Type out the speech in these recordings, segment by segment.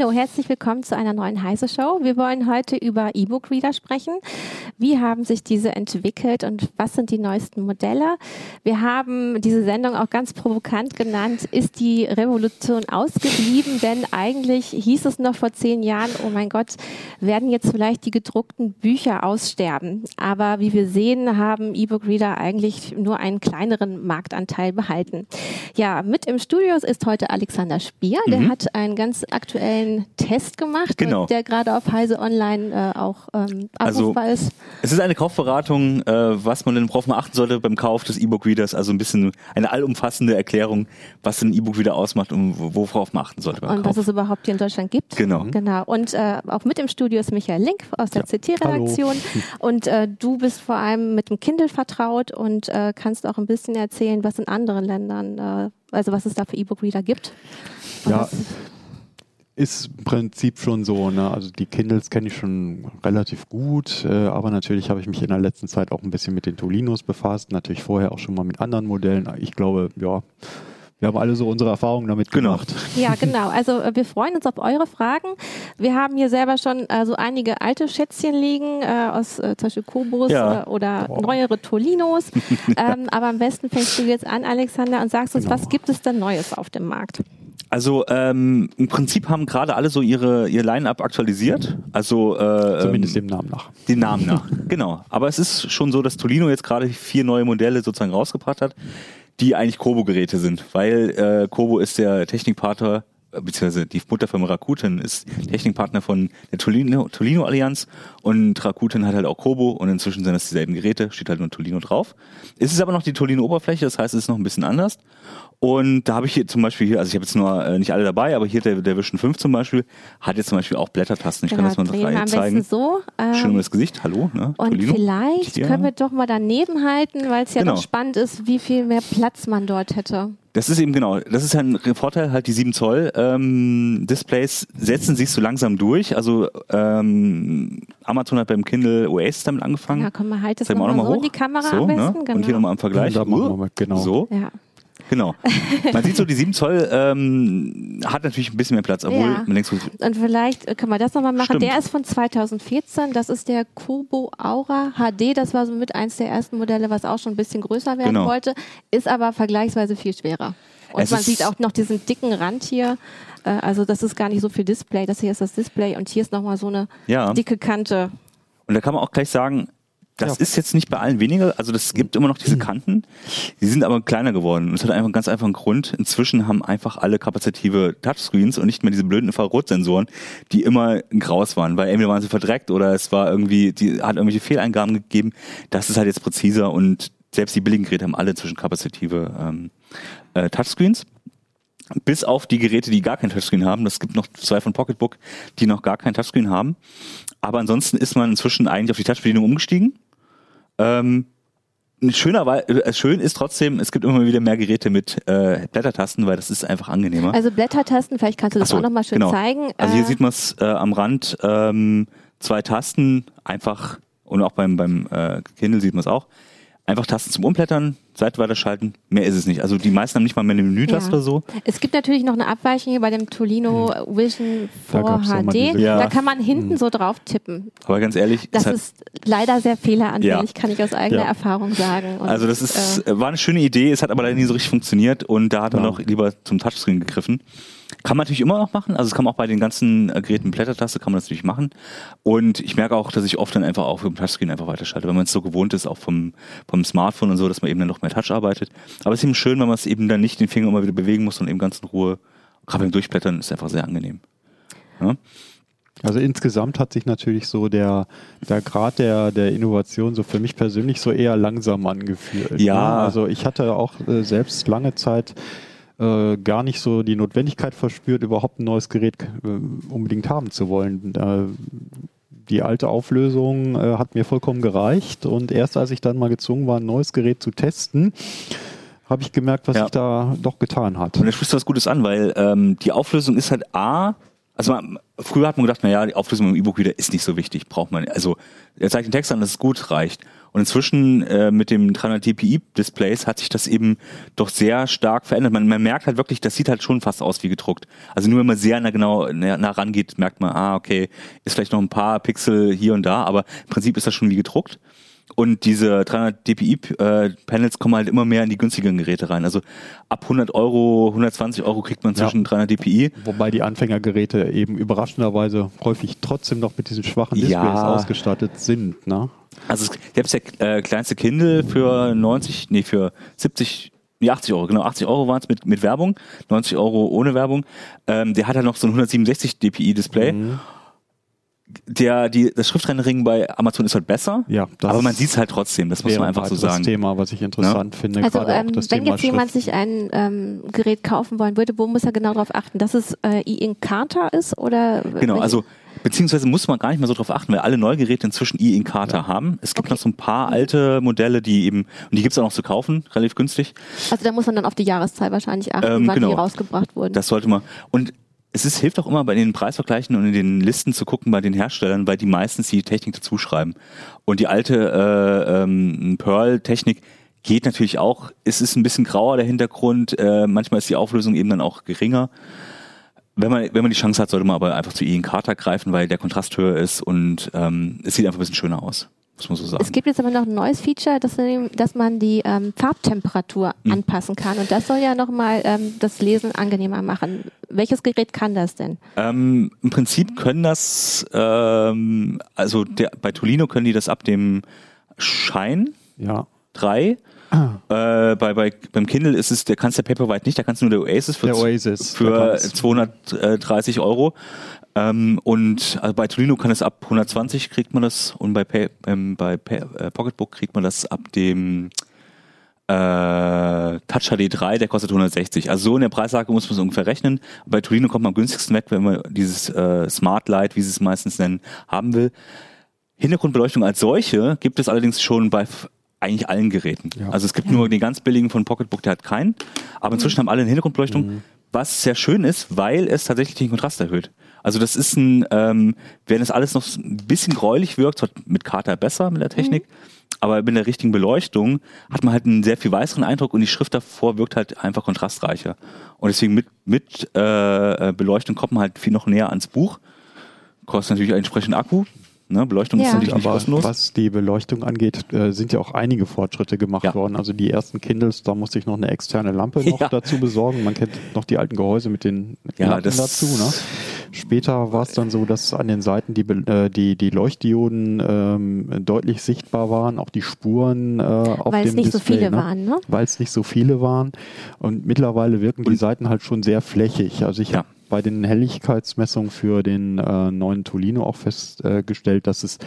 Hallo, herzlich willkommen zu einer neuen Heise Show. Wir wollen heute über E-Book Reader sprechen. Wie haben sich diese entwickelt und was sind die neuesten Modelle? Wir haben diese Sendung auch ganz provokant genannt, ist die Revolution ausgeblieben? Denn eigentlich hieß es noch vor zehn Jahren, oh mein Gott, werden jetzt vielleicht die gedruckten Bücher aussterben. Aber wie wir sehen, haben E-Book Reader eigentlich nur einen kleineren Marktanteil behalten. Ja, mit im Studio ist heute Alexander Spier. Der mhm. hat einen ganz aktuellen Test gemacht, genau. der gerade auf Heise Online äh, auch ähm, abrufbar also, ist. Es ist eine Kaufberatung, äh, was man denn worauf man achten sollte beim Kauf des E-Book-Readers, also ein bisschen eine allumfassende Erklärung, was ein E-Book-Reader ausmacht und worauf man achten sollte beim und Kauf. was es überhaupt hier in Deutschland gibt. Genau. Genau. Und äh, auch mit im Studio ist Michael Link aus der ja. CT-Redaktion. Und äh, du bist vor allem mit dem Kindle vertraut und äh, kannst auch ein bisschen erzählen, was in anderen Ländern, äh, also was es da für E-Book-Reader gibt. ja, ist im Prinzip schon so. Ne? Also die Kindles kenne ich schon relativ gut, äh, aber natürlich habe ich mich in der letzten Zeit auch ein bisschen mit den Tolinos befasst. Natürlich vorher auch schon mal mit anderen Modellen. Ich glaube, ja, wir haben alle so unsere Erfahrungen damit genau. gemacht. Ja, genau. Also äh, wir freuen uns auf eure Fragen. Wir haben hier selber schon äh, so einige alte Schätzchen liegen, äh, aus äh, zum Beispiel Kobus ja. Äh, oder wow. neuere Tolinos. ähm, aber am besten fängst du jetzt an, Alexander, und sagst uns, genau. was gibt es denn Neues auf dem Markt? Also ähm, im Prinzip haben gerade alle so ihre ihr Line-up aktualisiert. Also äh, zumindest dem Namen nach. Dem Namen nach, genau. Aber es ist schon so, dass Tolino jetzt gerade vier neue Modelle sozusagen rausgebracht hat, die eigentlich Kobo-Geräte sind, weil äh, Kobo ist der Technikpartner beziehungsweise die Mutterfirma Rakuten ist Technikpartner von der Tolino, Tolino Allianz und Rakuten hat halt auch Kobo und inzwischen sind das dieselben Geräte, steht halt nur Tolino drauf. Es ist aber noch die Tolino Oberfläche, das heißt, es ist noch ein bisschen anders. Und da habe ich hier zum Beispiel hier, also ich habe jetzt nur äh, nicht alle dabei, aber hier der, der Vision 5 zum Beispiel hat jetzt zum Beispiel auch Blättertasten. Ich genau, kann das mal drei zeigen. So, ähm, Schön um das Gesicht, hallo. Ne? Und Tolino. vielleicht hier. können wir doch mal daneben halten, weil es ja genau. doch spannend ist, wie viel mehr Platz man dort hätte. Das ist eben genau, das ist ein Vorteil, halt die 7 Zoll ähm, Displays setzen sich so langsam durch. Also ähm, Amazon hat beim Kindle Oasis damit angefangen. Ja, komm mal, halt das nochmal so hoch. in die Kamera so, am besten. Ne? Genau. Und hier nochmal im Vergleich. Ja, uh, genau. So. Ja. Genau. Man sieht so, die 7 Zoll ähm, hat natürlich ein bisschen mehr Platz, obwohl ja. man denkt so. Und vielleicht können wir das nochmal machen. Stimmt. Der ist von 2014. Das ist der Kobo Aura HD. Das war so mit eins der ersten Modelle, was auch schon ein bisschen größer werden genau. wollte. Ist aber vergleichsweise viel schwerer. Und es man sieht auch noch diesen dicken Rand hier. Äh, also das ist gar nicht so viel Display. Das hier ist das Display und hier ist nochmal so eine ja. dicke Kante. Und da kann man auch gleich sagen, das ja. ist jetzt nicht bei allen weniger, also das gibt immer noch diese hm. Kanten, die sind aber kleiner geworden. Und es hat einfach einen ganz einfachen Grund. Inzwischen haben einfach alle kapazitive Touchscreens und nicht mehr diese blöden Infrarotsensoren, die immer graus waren, weil entweder waren sie verdreckt oder es war irgendwie, die hat irgendwelche Fehleingaben gegeben. Das ist halt jetzt präziser und selbst die billigen Geräte haben alle inzwischen kapazitive ähm, äh, Touchscreens. Bis auf die Geräte, die gar kein Touchscreen haben. Das gibt noch zwei von Pocketbook, die noch gar kein Touchscreen haben. Aber ansonsten ist man inzwischen eigentlich auf die Touchbedienung umgestiegen. Ähm, schöner, weil äh, schön ist trotzdem, es gibt immer wieder mehr Geräte mit äh, Blättertasten, weil das ist einfach angenehmer. Also Blättertasten, vielleicht kannst du das so, auch nochmal schön genau. zeigen. Also hier äh, sieht man es äh, am Rand, ähm, zwei Tasten, einfach, und auch beim, beim äh, Kindle sieht man es auch, einfach Tasten zum Umblättern, Seite weiterschalten, mehr ist es nicht. Also die meisten haben nicht mal mehr eine Menütaste ja. oder so. Es gibt natürlich noch eine Abweichung hier bei dem Tolino hm. Vision 4 HD. Ja. Da kann man hinten hm. so drauf tippen. Aber ganz ehrlich, das ist leider sehr fehleranfällig, ja. kann ich aus eigener Erfahrung sagen. Und also das ist, äh, war eine schöne Idee, es hat aber leider nie so richtig funktioniert und da hat man noch lieber zum Touchscreen gegriffen. Kann man natürlich immer noch machen. Also es kann man auch bei den ganzen äh, Geräten mit Blättertaste kann man das natürlich machen. Und ich merke auch, dass ich oft dann einfach auch im Touchscreen einfach weiterschalte, wenn man es so gewohnt ist, auch vom, vom Smartphone und so, dass man eben dann noch mehr Touch arbeitet. Aber es ist eben schön, wenn man es eben dann nicht den Finger immer wieder bewegen muss und eben ganz in Ruhe, beim Durchblättern ist einfach sehr angenehm. Ja? Also insgesamt hat sich natürlich so der, der Grad der, der Innovation so für mich persönlich so eher langsam angefühlt. Ja. Ne? Also ich hatte auch äh, selbst lange Zeit äh, gar nicht so die Notwendigkeit verspürt, überhaupt ein neues Gerät äh, unbedingt haben zu wollen. Die alte Auflösung äh, hat mir vollkommen gereicht und erst als ich dann mal gezwungen war, ein neues Gerät zu testen, habe ich gemerkt, was ja. sich da doch getan hat. Und da sprichst du was Gutes an, weil ähm, die Auflösung ist halt A, also man, früher hat man gedacht, naja, die Auflösung im E-Book-Reader ist nicht so wichtig, braucht man. Also er zeigt den Text an, das ist gut, reicht. Und inzwischen äh, mit dem 300 dpi-Displays hat sich das eben doch sehr stark verändert. Man, man merkt halt wirklich, das sieht halt schon fast aus wie gedruckt. Also nur wenn man sehr nah genau nah rangeht, merkt man, ah, okay, ist vielleicht noch ein paar Pixel hier und da, aber im Prinzip ist das schon wie gedruckt. Und diese 300 dpi-Panels kommen halt immer mehr in die günstigeren Geräte rein. Also ab 100 Euro, 120 Euro kriegt man zwischen ja. 300 dpi. Wobei die Anfängergeräte eben überraschenderweise häufig trotzdem noch mit diesen schwachen Displays ja. ausgestattet sind. Ne? Also selbst der äh, kleinste Kindle für 90, nee, für 70 nee, 80 Euro, genau, 80 Euro waren es mit, mit Werbung, 90 Euro ohne Werbung. Ähm, der hat halt noch so ein 167 dpi-Display. Mhm der, die, das Schriftrendering bei Amazon ist halt besser, ja, aber man sieht es halt trotzdem, das muss man einfach so sagen. Das Thema, was ich interessant ja? finde. Also ähm, wenn Thema jetzt jemand sich ein ähm, Gerät kaufen wollen würde, wo muss er genau darauf achten, dass es äh, E-Incata ist oder? Genau, also beziehungsweise muss man gar nicht mehr so darauf achten, weil alle Neugeräte inzwischen E-Incata ja. haben. Es gibt okay. noch so ein paar alte Modelle, die eben, und die gibt es auch noch zu kaufen, relativ günstig. Also da muss man dann auf die Jahreszahl wahrscheinlich achten, ähm, wann genau. die rausgebracht wurden. Das sollte man. Und es ist, hilft auch immer bei den Preisvergleichen und in den Listen zu gucken bei den Herstellern, weil die meistens die Technik dazu schreiben. Und die alte äh, ähm, Pearl-Technik geht natürlich auch. Es ist ein bisschen grauer der Hintergrund. Äh, manchmal ist die Auflösung eben dann auch geringer. Wenn man, wenn man die Chance hat, sollte man aber einfach zu Ian Carter greifen, weil der Kontrast höher ist und ähm, es sieht einfach ein bisschen schöner aus muss man so sagen. Es gibt jetzt aber noch ein neues Feature, dass, dass man die ähm, Farbtemperatur mhm. anpassen kann. Und das soll ja nochmal ähm, das Lesen angenehmer machen. Welches Gerät kann das denn? Ähm, Im Prinzip können das, ähm, also der, bei Tolino können die das ab dem Shine ja. 3. Ah. Äh, bei, bei, beim Kindle ist es, der kannst der Paperwhite nicht, da kannst du nur der Oasis für, der Oasis, für 230 Euro. Ähm, und also bei Tolino kann es ab 120 kriegt man das und bei, Pay, ähm, bei Pay, äh, Pocketbook kriegt man das ab dem äh, Touch HD 3, der kostet 160. Also so in der Preislage muss man es ungefähr rechnen. Bei Tolino kommt man am günstigsten weg, wenn man dieses äh, Smart Light, wie sie es meistens nennen, haben will. Hintergrundbeleuchtung als solche gibt es allerdings schon bei eigentlich allen Geräten. Ja. Also es gibt nur den ganz billigen von Pocketbook, der hat keinen. Aber inzwischen mhm. haben alle eine Hintergrundbeleuchtung, mhm. was sehr schön ist, weil es tatsächlich den Kontrast erhöht. Also das ist ein, ähm, wenn es alles noch ein bisschen gräulich wirkt, mit Kater besser mit der Technik, mhm. aber mit der richtigen Beleuchtung hat man halt einen sehr viel weißeren Eindruck und die Schrift davor wirkt halt einfach kontrastreicher. Und deswegen mit, mit äh, äh Beleuchtung kommt man halt viel noch näher ans Buch. Kostet natürlich entsprechend Akku, Ne? Beleuchtung ja. ist natürlich nicht kostenlos. Was die Beleuchtung angeht, äh, sind ja auch einige Fortschritte gemacht ja. worden. Also die ersten Kindles, da musste ich noch eine externe Lampe noch ja. dazu besorgen. Man kennt noch die alten Gehäuse mit den Lampen dazu. Ne? Später war es dann so, dass an den Seiten die, äh, die, die Leuchtdioden ähm, deutlich sichtbar waren, auch die Spuren äh, auf Weil dem Display. Weil es nicht Display, so viele ne? waren, ne? Weil es nicht so viele waren. Und mittlerweile wirken Und die Seiten halt schon sehr flächig. Also ich habe bei den Helligkeitsmessungen für den äh, neuen Tolino auch festgestellt, dass es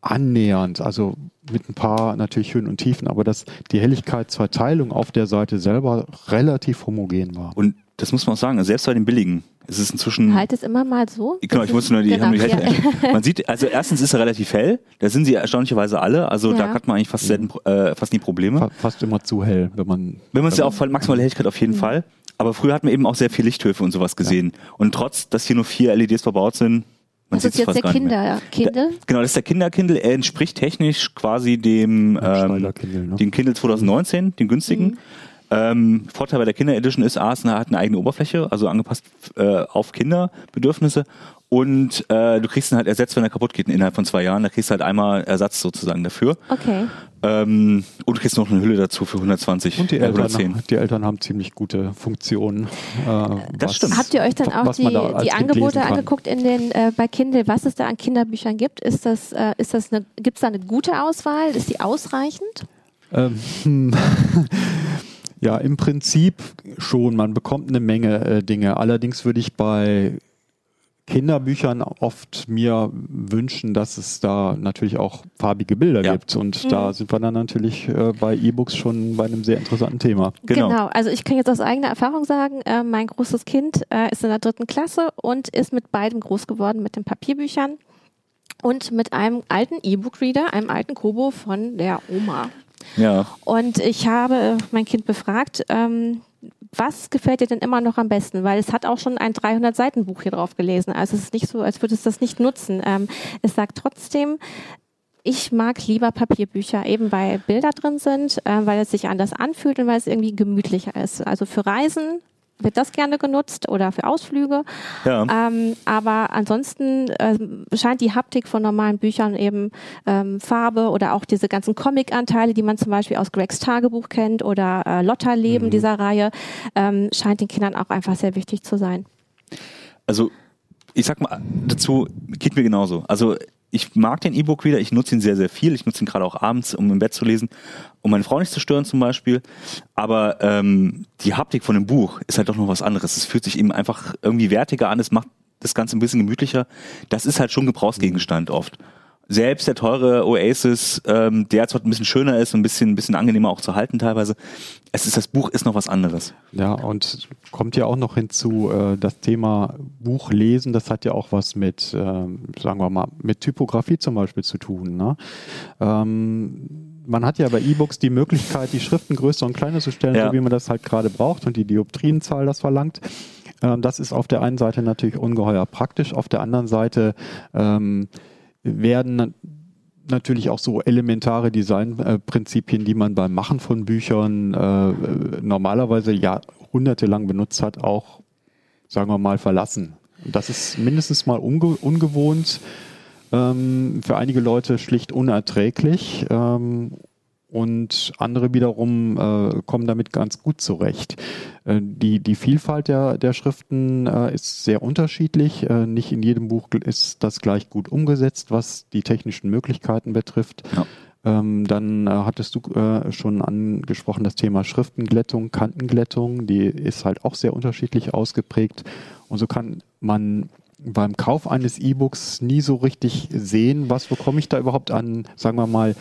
annähernd, also mit ein paar natürlich Höhen und Tiefen, aber dass die Helligkeitsverteilung auf der Seite selber relativ homogen war. Und das muss man auch sagen, also selbst bei den billigen ist es inzwischen. Halt es immer mal so. Genau, ich muss nur die, genau, die ja. Man sieht, also erstens ist er relativ hell, da sind sie erstaunlicherweise alle, also ja. da hat man eigentlich fast, selten, äh, fast nie Probleme. Fast immer zu hell, wenn man. Wenn man es ja auch maximale Helligkeit auf jeden mhm. Fall. Aber früher hat man eben auch sehr viel Lichthöfe und sowas gesehen. Ja. Und trotz, dass hier nur vier LEDs verbaut sind, man das ist jetzt der Kinder Kindle? genau, das ist der Kinder-Kindle. Er entspricht technisch quasi dem, ähm, Kindle, ne? den Kindle 2019, den günstigen. Mhm. Ähm, Vorteil bei der Kinder Edition ist, A, es hat eine eigene Oberfläche, also angepasst äh, auf Kinderbedürfnisse. Und äh, du kriegst ihn halt ersetzt, wenn er kaputt geht innerhalb von zwei Jahren. Da kriegst du halt einmal Ersatz sozusagen dafür. Okay. Ähm, und du kriegst noch eine Hülle dazu für 120 und die Eltern, 110. Die Eltern haben ziemlich gute Funktionen. Äh, das was, stimmt. Habt ihr euch dann auch die, da die Angebote angeguckt in den äh, bei Kindle, was es da an Kinderbüchern gibt? Ist das, äh, ist das eine, gibt es da eine gute Auswahl? Ist die ausreichend? Ähm, Ja, im Prinzip schon. Man bekommt eine Menge äh, Dinge. Allerdings würde ich bei Kinderbüchern oft mir wünschen, dass es da natürlich auch farbige Bilder ja. gibt. Und mhm. da sind wir dann natürlich äh, bei E-Books schon bei einem sehr interessanten Thema. Genau. genau. Also ich kann jetzt aus eigener Erfahrung sagen, äh, mein großes Kind äh, ist in der dritten Klasse und ist mit beidem groß geworden, mit den Papierbüchern und mit einem alten E-Book-Reader, einem alten Kobo von der Oma. Ja. Und ich habe mein Kind befragt, ähm, was gefällt dir denn immer noch am besten? Weil es hat auch schon ein 300 Seiten Buch hier drauf gelesen. Also es ist nicht so, als würde es das nicht nutzen. Ähm, es sagt trotzdem, ich mag lieber Papierbücher, eben weil Bilder drin sind, äh, weil es sich anders anfühlt und weil es irgendwie gemütlicher ist. Also für Reisen wird das gerne genutzt oder für Ausflüge. Ja. Ähm, aber ansonsten äh, scheint die Haptik von normalen Büchern eben ähm, Farbe oder auch diese ganzen Comic-Anteile, die man zum Beispiel aus Gregs Tagebuch kennt oder äh, Lotta Leben mhm. dieser Reihe, ähm, scheint den Kindern auch einfach sehr wichtig zu sein. Also ich sag mal dazu, geht mir genauso. Also ich mag den E-Book wieder, ich nutze ihn sehr, sehr viel. Ich nutze ihn gerade auch abends, um im Bett zu lesen, um meine Frau nicht zu stören zum Beispiel. Aber ähm, die Haptik von dem Buch ist halt doch noch was anderes. Es fühlt sich eben einfach irgendwie wertiger an, es macht das Ganze ein bisschen gemütlicher. Das ist halt schon Gebrauchsgegenstand oft selbst der teure Oasis, ähm, der zwar ein bisschen schöner ist und ein bisschen, ein bisschen angenehmer auch zu halten teilweise, es ist, das Buch ist noch was anderes. Ja, und kommt ja auch noch hinzu, äh, das Thema Buch lesen, das hat ja auch was mit, äh, sagen wir mal, mit Typografie zum Beispiel zu tun. Ne? Ähm, man hat ja bei E-Books die Möglichkeit, die Schriften größer und kleiner zu stellen, ja. so wie man das halt gerade braucht und die Dioptrienzahl das verlangt. Ähm, das ist auf der einen Seite natürlich ungeheuer praktisch, auf der anderen Seite ähm, werden natürlich auch so elementare Designprinzipien, die man beim Machen von Büchern äh, normalerweise jahrhundertelang benutzt hat, auch, sagen wir mal, verlassen. Das ist mindestens mal unge ungewohnt, ähm, für einige Leute schlicht unerträglich. Ähm, und andere wiederum äh, kommen damit ganz gut zurecht. Äh, die, die Vielfalt der, der Schriften äh, ist sehr unterschiedlich. Äh, nicht in jedem Buch ist das gleich gut umgesetzt, was die technischen Möglichkeiten betrifft. Ja. Ähm, dann äh, hattest du äh, schon angesprochen das Thema Schriftenglättung, Kantenglättung. Die ist halt auch sehr unterschiedlich ausgeprägt. Und so kann man beim Kauf eines E-Books nie so richtig sehen, was bekomme ich da überhaupt an, sagen wir mal,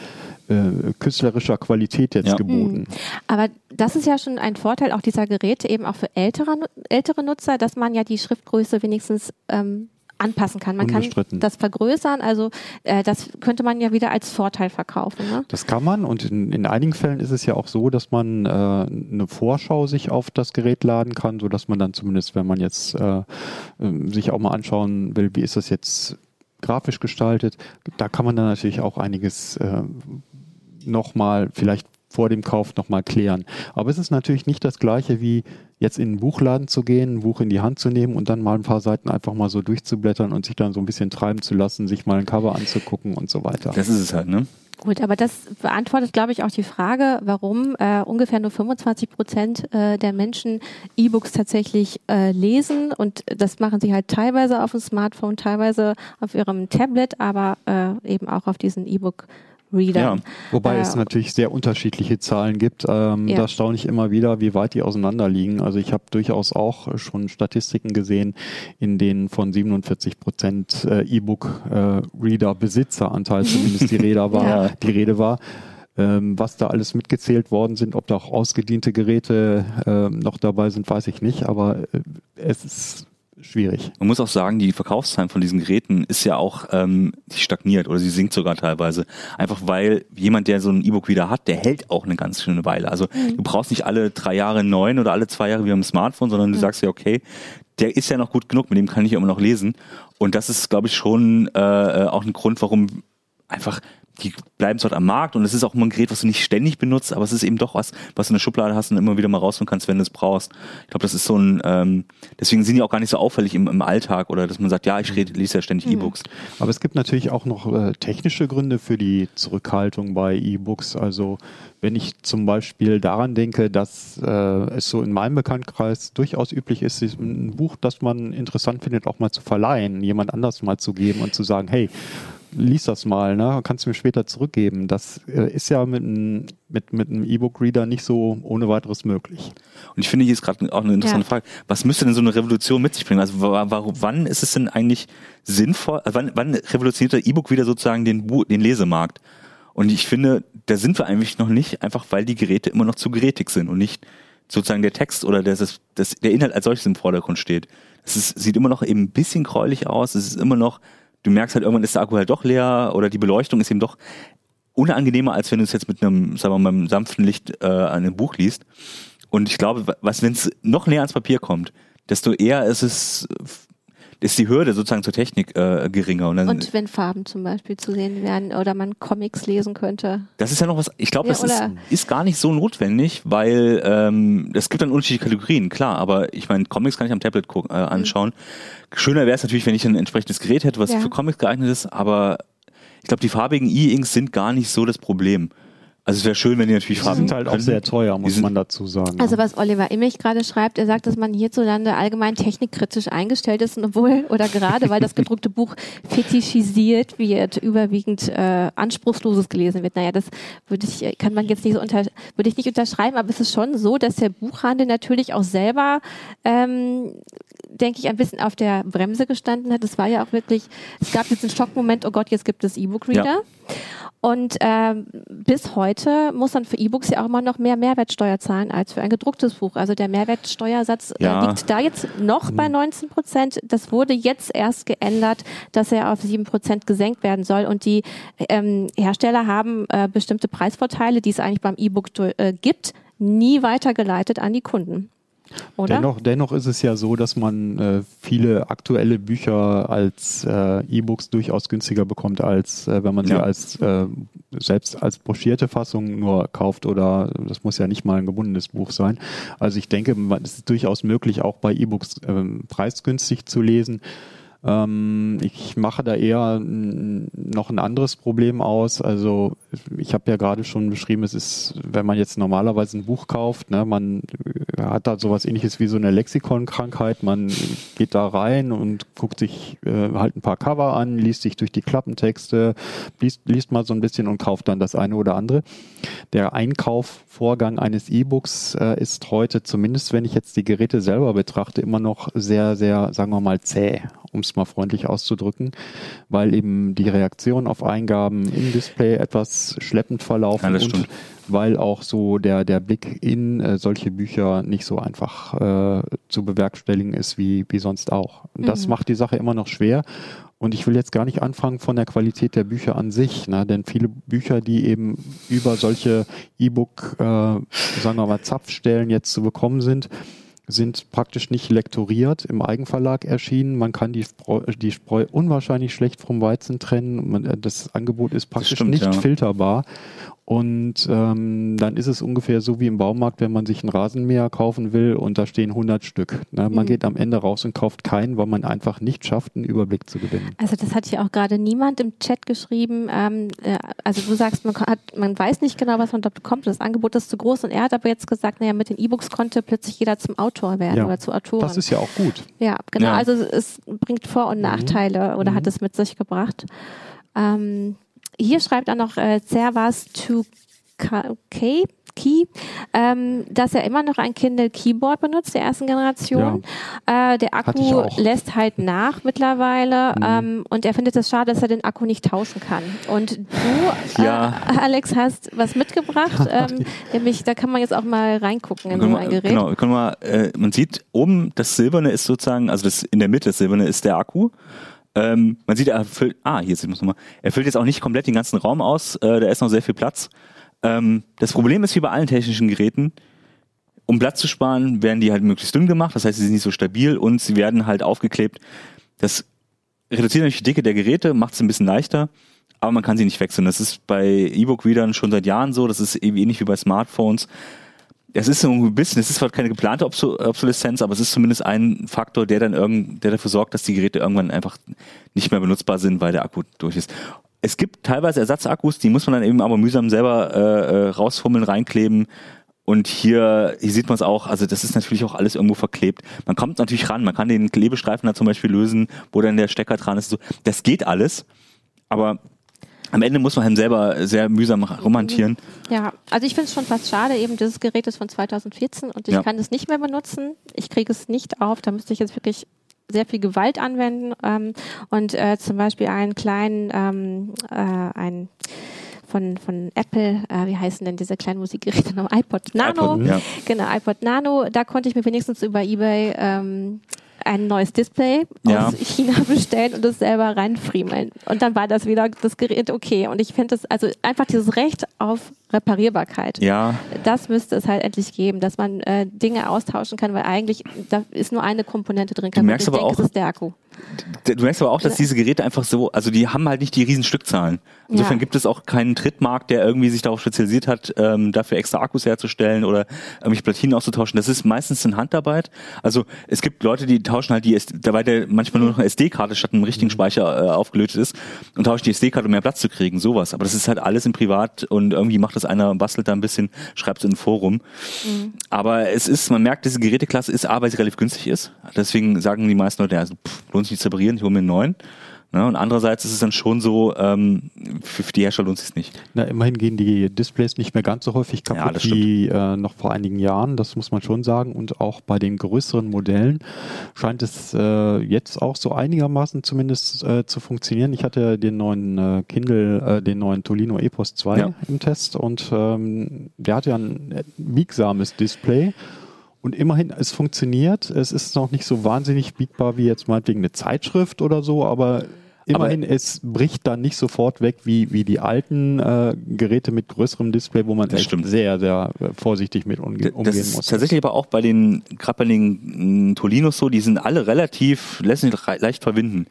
äh, künstlerischer Qualität jetzt ja. geboten. Mhm. Aber das ist ja schon ein Vorteil auch dieser Geräte, eben auch für ältere, ältere Nutzer, dass man ja die Schriftgröße wenigstens ähm, anpassen kann. Man kann das vergrößern, also äh, das könnte man ja wieder als Vorteil verkaufen. Ne? Das kann man und in, in einigen Fällen ist es ja auch so, dass man äh, eine Vorschau sich auf das Gerät laden kann, sodass man dann zumindest, wenn man jetzt äh, ähm, sich auch mal anschauen will, wie ist das jetzt grafisch gestaltet, da kann man dann natürlich auch einiges äh, nochmal vielleicht vor dem Kauf nochmal klären. Aber es ist natürlich nicht das gleiche wie jetzt in einen Buchladen zu gehen, ein Buch in die Hand zu nehmen und dann mal ein paar Seiten einfach mal so durchzublättern und sich dann so ein bisschen treiben zu lassen, sich mal ein Cover anzugucken und so weiter. Das ist es halt, ne? Gut, aber das beantwortet, glaube ich, auch die Frage, warum äh, ungefähr nur 25 Prozent äh, der Menschen E-Books tatsächlich äh, lesen. Und das machen sie halt teilweise auf dem Smartphone, teilweise auf ihrem Tablet, aber äh, eben auch auf diesen E-Book. Reader. Ja, wobei äh, es natürlich sehr unterschiedliche Zahlen gibt. Ähm, ja. Da staune ich immer wieder, wie weit die auseinander liegen. Also ich habe durchaus auch schon Statistiken gesehen, in denen von 47 Prozent äh, E-Book-Reader-Besitzeranteil äh, zumindest die Rede war. ja. Die Rede war ähm, was da alles mitgezählt worden sind, ob da auch ausgediente Geräte äh, noch dabei sind, weiß ich nicht. Aber äh, es ist schwierig. Man muss auch sagen, die Verkaufszahlen von diesen Geräten ist ja auch, ähm, die stagniert oder sie sinkt sogar teilweise. Einfach weil jemand, der so ein E-Book wieder hat, der hält auch eine ganz schöne Weile. Also mhm. du brauchst nicht alle drei Jahre einen neuen oder alle zwei Jahre wie am Smartphone, sondern du mhm. sagst ja, okay, der ist ja noch gut genug, mit dem kann ich immer noch lesen. Und das ist, glaube ich, schon äh, äh auch ein Grund, warum einfach die bleiben dort am Markt und es ist auch immer ein Gerät, was du nicht ständig benutzt, aber es ist eben doch was, was du in der Schublade hast und immer wieder mal rausholen kannst, wenn du es brauchst. Ich glaube, das ist so ein, ähm, deswegen sind die auch gar nicht so auffällig im, im Alltag oder dass man sagt, ja, ich rede, lese ja ständig mhm. E-Books. Aber es gibt natürlich auch noch äh, technische Gründe für die Zurückhaltung bei E-Books. Also wenn ich zum Beispiel daran denke, dass äh, es so in meinem Bekanntkreis durchaus üblich ist, ein Buch, das man interessant findet, auch mal zu verleihen, jemand anders mal zu geben und zu sagen, hey, lies das mal, ne? kannst du mir später zurückgeben. Das äh, ist ja mit, mit, mit einem E-Book-Reader nicht so ohne weiteres möglich. Und ich finde hier ist gerade auch eine interessante ja. Frage. Was müsste denn so eine Revolution mit sich bringen? Also warum, wann ist es denn eigentlich sinnvoll, also wann, wann revolutioniert der E-Book wieder sozusagen den, den Lesemarkt? Und ich finde, da sind wir eigentlich noch nicht, einfach weil die Geräte immer noch zu gerätig sind und nicht sozusagen der Text oder das, das, der Inhalt als solches im Vordergrund steht. Es ist, sieht immer noch eben ein bisschen gräulich aus, es ist immer noch du merkst halt, irgendwann ist der Akku halt doch leer oder die Beleuchtung ist eben doch unangenehmer, als wenn du es jetzt mit einem, sagen wir mal, einem sanften Licht äh, an einem Buch liest. Und ich glaube, was, wenn es noch näher ans Papier kommt, desto eher ist es ist die Hürde sozusagen zur Technik äh, geringer. Und, dann, und wenn Farben zum Beispiel zu sehen wären oder man Comics lesen könnte. Das ist ja noch was, ich glaube, ja, das ist, ist gar nicht so notwendig, weil ähm, es gibt dann unterschiedliche Kategorien, klar, aber ich meine, Comics kann ich am Tablet gucken, äh, anschauen. Mhm. Schöner wäre es natürlich, wenn ich ein entsprechendes Gerät hätte, was ja. für Comics geeignet ist, aber ich glaube, die farbigen E-Inks sind gar nicht so das Problem. Also es wäre schön, wenn die natürlich Farben. Die sind halt auch sehr teuer, muss man dazu sagen. Also was Oliver Immich gerade schreibt, er sagt, dass man hierzulande allgemein technikkritisch eingestellt ist, obwohl oder gerade weil das gedruckte Buch fetischisiert wird, überwiegend äh, anspruchsloses gelesen wird. Naja, das würde ich, kann man jetzt nicht so unter, würde ich nicht unterschreiben, aber es ist schon so, dass der Buchhandel natürlich auch selber ähm, denke ich, ein bisschen auf der Bremse gestanden hat. Es war ja auch wirklich, es gab diesen Schockmoment, oh Gott, jetzt gibt es E-Book-Reader. Ja. Und ähm, bis heute muss man für E-Books ja auch immer noch mehr Mehrwertsteuer zahlen als für ein gedrucktes Buch. Also der Mehrwertsteuersatz äh, ja. liegt da jetzt noch bei 19 mhm. Prozent. Das wurde jetzt erst geändert, dass er auf 7 Prozent gesenkt werden soll. Und die ähm, Hersteller haben äh, bestimmte Preisvorteile, die es eigentlich beim E-Book äh, gibt, nie weitergeleitet an die Kunden. Oder? Dennoch, dennoch ist es ja so, dass man äh, viele aktuelle Bücher als äh, E-Books durchaus günstiger bekommt, als äh, wenn man ja. sie als äh, selbst als broschierte Fassung nur kauft oder das muss ja nicht mal ein gebundenes Buch sein. Also ich denke, es ist durchaus möglich, auch bei E-Books ähm, preisgünstig zu lesen. Ähm, ich mache da eher noch ein anderes Problem aus. Also ich habe ja gerade schon beschrieben, es ist, wenn man jetzt normalerweise ein Buch kauft, ne, man hat da sowas ähnliches wie so eine Lexikonkrankheit. Man geht da rein und guckt sich äh, halt ein paar Cover an, liest sich durch die Klappentexte, liest, liest mal so ein bisschen und kauft dann das eine oder andere. Der Einkaufvorgang eines E-Books äh, ist heute, zumindest wenn ich jetzt die Geräte selber betrachte, immer noch sehr, sehr, sagen wir mal, zäh um es mal freundlich auszudrücken, weil eben die Reaktion auf Eingaben im Display etwas schleppend verlaufen ja, und weil auch so der, der Blick in äh, solche Bücher nicht so einfach äh, zu bewerkstelligen ist wie, wie sonst auch. Und das mhm. macht die Sache immer noch schwer. Und ich will jetzt gar nicht anfangen von der Qualität der Bücher an sich, ne? denn viele Bücher, die eben über solche E-Book, äh, sagen wir mal, Zapfstellen jetzt zu bekommen sind, sind praktisch nicht lektoriert, im Eigenverlag erschienen. Man kann die, Spreu, die Spreu unwahrscheinlich schlecht vom Weizen trennen. Man, äh, das Angebot ist praktisch stimmt, nicht ja. filterbar. Und ähm, dann ist es ungefähr so wie im Baumarkt, wenn man sich einen Rasenmäher kaufen will und da stehen 100 Stück. Ne? Man mhm. geht am Ende raus und kauft keinen, weil man einfach nicht schafft, einen Überblick zu gewinnen. Also das hat ja auch gerade niemand im Chat geschrieben. Ähm, äh, also du sagst, man, hat, man weiß nicht genau, was man dort bekommt. Das Angebot ist zu groß und er hat aber jetzt gesagt, naja, mit den E-Books konnte plötzlich jeder zum Autor werden ja, oder zu Autoren. Das ist ja auch gut. Ja, genau. Ja. Also es bringt Vor- und mhm. Nachteile mhm. oder hat es mit sich gebracht. Ähm, hier schreibt er noch äh, Servas to Key, Key ähm, dass er immer noch ein Kindle Keyboard benutzt, der ersten Generation. Ja. Äh, der Akku lässt halt nach mittlerweile mhm. ähm, und er findet es schade, dass er den Akku nicht tauschen kann. Und du, ja. äh, Alex, hast was mitgebracht, ähm, nämlich da kann man jetzt auch mal reingucken in so ein Gerät. Genau, können wir, äh, man sieht oben, das Silberne ist sozusagen, also das in der Mitte, das Silberne ist der Akku. Ähm, man sieht, er füllt, ah, hier sieht man nochmal. Er füllt jetzt auch nicht komplett den ganzen Raum aus, äh, da ist noch sehr viel Platz. Ähm, das Problem ist wie bei allen technischen Geräten, um Platz zu sparen, werden die halt möglichst dünn gemacht, das heißt, sie sind nicht so stabil und sie werden halt aufgeklebt. Das reduziert natürlich die Dicke der Geräte, macht es ein bisschen leichter, aber man kann sie nicht wechseln. Das ist bei E-Book-Readern schon seit Jahren so, das ist ähnlich wie bei Smartphones es ist so ein bisschen, es ist zwar keine geplante Obsoleszenz, aber es ist zumindest ein Faktor, der dann irgend, der dafür sorgt, dass die Geräte irgendwann einfach nicht mehr benutzbar sind, weil der Akku durch ist. Es gibt teilweise Ersatzakkus, die muss man dann eben aber mühsam selber äh, äh rausfummeln, reinkleben. Und hier, hier sieht man es auch, also das ist natürlich auch alles irgendwo verklebt. Man kommt natürlich ran, man kann den Klebestreifen da zum Beispiel lösen, wo dann der Stecker dran ist. So, das geht alles, aber am Ende muss man halt selber sehr mühsam romantieren. Ja, also ich finde es schon fast schade, eben dieses Gerät ist von 2014 und ich ja. kann es nicht mehr benutzen. Ich kriege es nicht auf, da müsste ich jetzt wirklich sehr viel Gewalt anwenden ähm, und äh, zum Beispiel einen kleinen, ähm, äh, ein von, von Apple, äh, wie heißen denn diese kleinen Musikgeräte noch? iPod Nano. IPod, ja. Genau, iPod Nano. Da konnte ich mir wenigstens über Ebay ähm, ein neues Display Ja. aus China bestellen und es selber reinfriemeln. Und dann war das wieder das Gerät okay. Und ich finde das, also einfach dieses Recht auf Reparierbarkeit. Ja, Das müsste es halt endlich geben, dass man äh, Dinge austauschen kann, weil eigentlich da ist nur eine Komponente drin. Du merkst aber denke, auch- ist der Akku. Du merkst aber auch, dass diese Geräte einfach so, also die haben halt nicht die riesen Stückzahlen. Insofern Ja. gibt es auch keinen Drittmarkt, der irgendwie sich darauf spezialisiert hat, ähm, dafür extra Akkus herzustellen oder irgendwelche Platinen auszutauschen. Das ist meistens in Handarbeit. Also es gibt Leute, die tauschen halt die, dabei der manchmal nur noch eine SD-Karte statt einem richtigen Speicher äh, aufgelötet ist und tauschen die SD-Karte, um mehr Platz zu kriegen, sowas. Aber das ist halt alles im Privat und irgendwie macht das einer, bastelt da ein bisschen, schreibt es in ein Forum. Aber es ist, man merkt, diese Geräteklasse ist A, weil sie relativ günstig ist. Deswegen sagen die meisten Leute, ja, also, pff, lohnt sich nicht reparieren, ich hole mir einen neuen. Ne? Und andererseits ist es dann schon so, ähm, für, für die Hersteller lohnt es sich nicht. Na, immerhin gehen die Displays nicht mehr ganz so häufig Ja, kaputt das wie äh, noch vor einigen Jahren, das muss man schon sagen. Und auch bei den größeren Modellen scheint es äh, jetzt auch so einigermaßen zumindest äh, zu funktionieren. Ich hatte den neuen äh, Kindle, äh, den neuen Tolino Epos 2 Ja. im Test und ähm, der hat ja ein äh, biegsames Display. Und immerhin, es funktioniert. Es ist noch nicht so wahnsinnig biegbar wie jetzt meinetwegen eine Zeitschrift oder so, aber immerhin, es bricht dann nicht sofort weg wie, wie die alten äh, Geräte mit größerem Display, wo man echt stimmt. sehr, sehr äh, vorsichtig mit umge Das umgehen ist muss. tatsächlich aber auch bei den, gerade bei den mm, Tolinos so, die sind alle relativ, lassen sich leicht verwinden.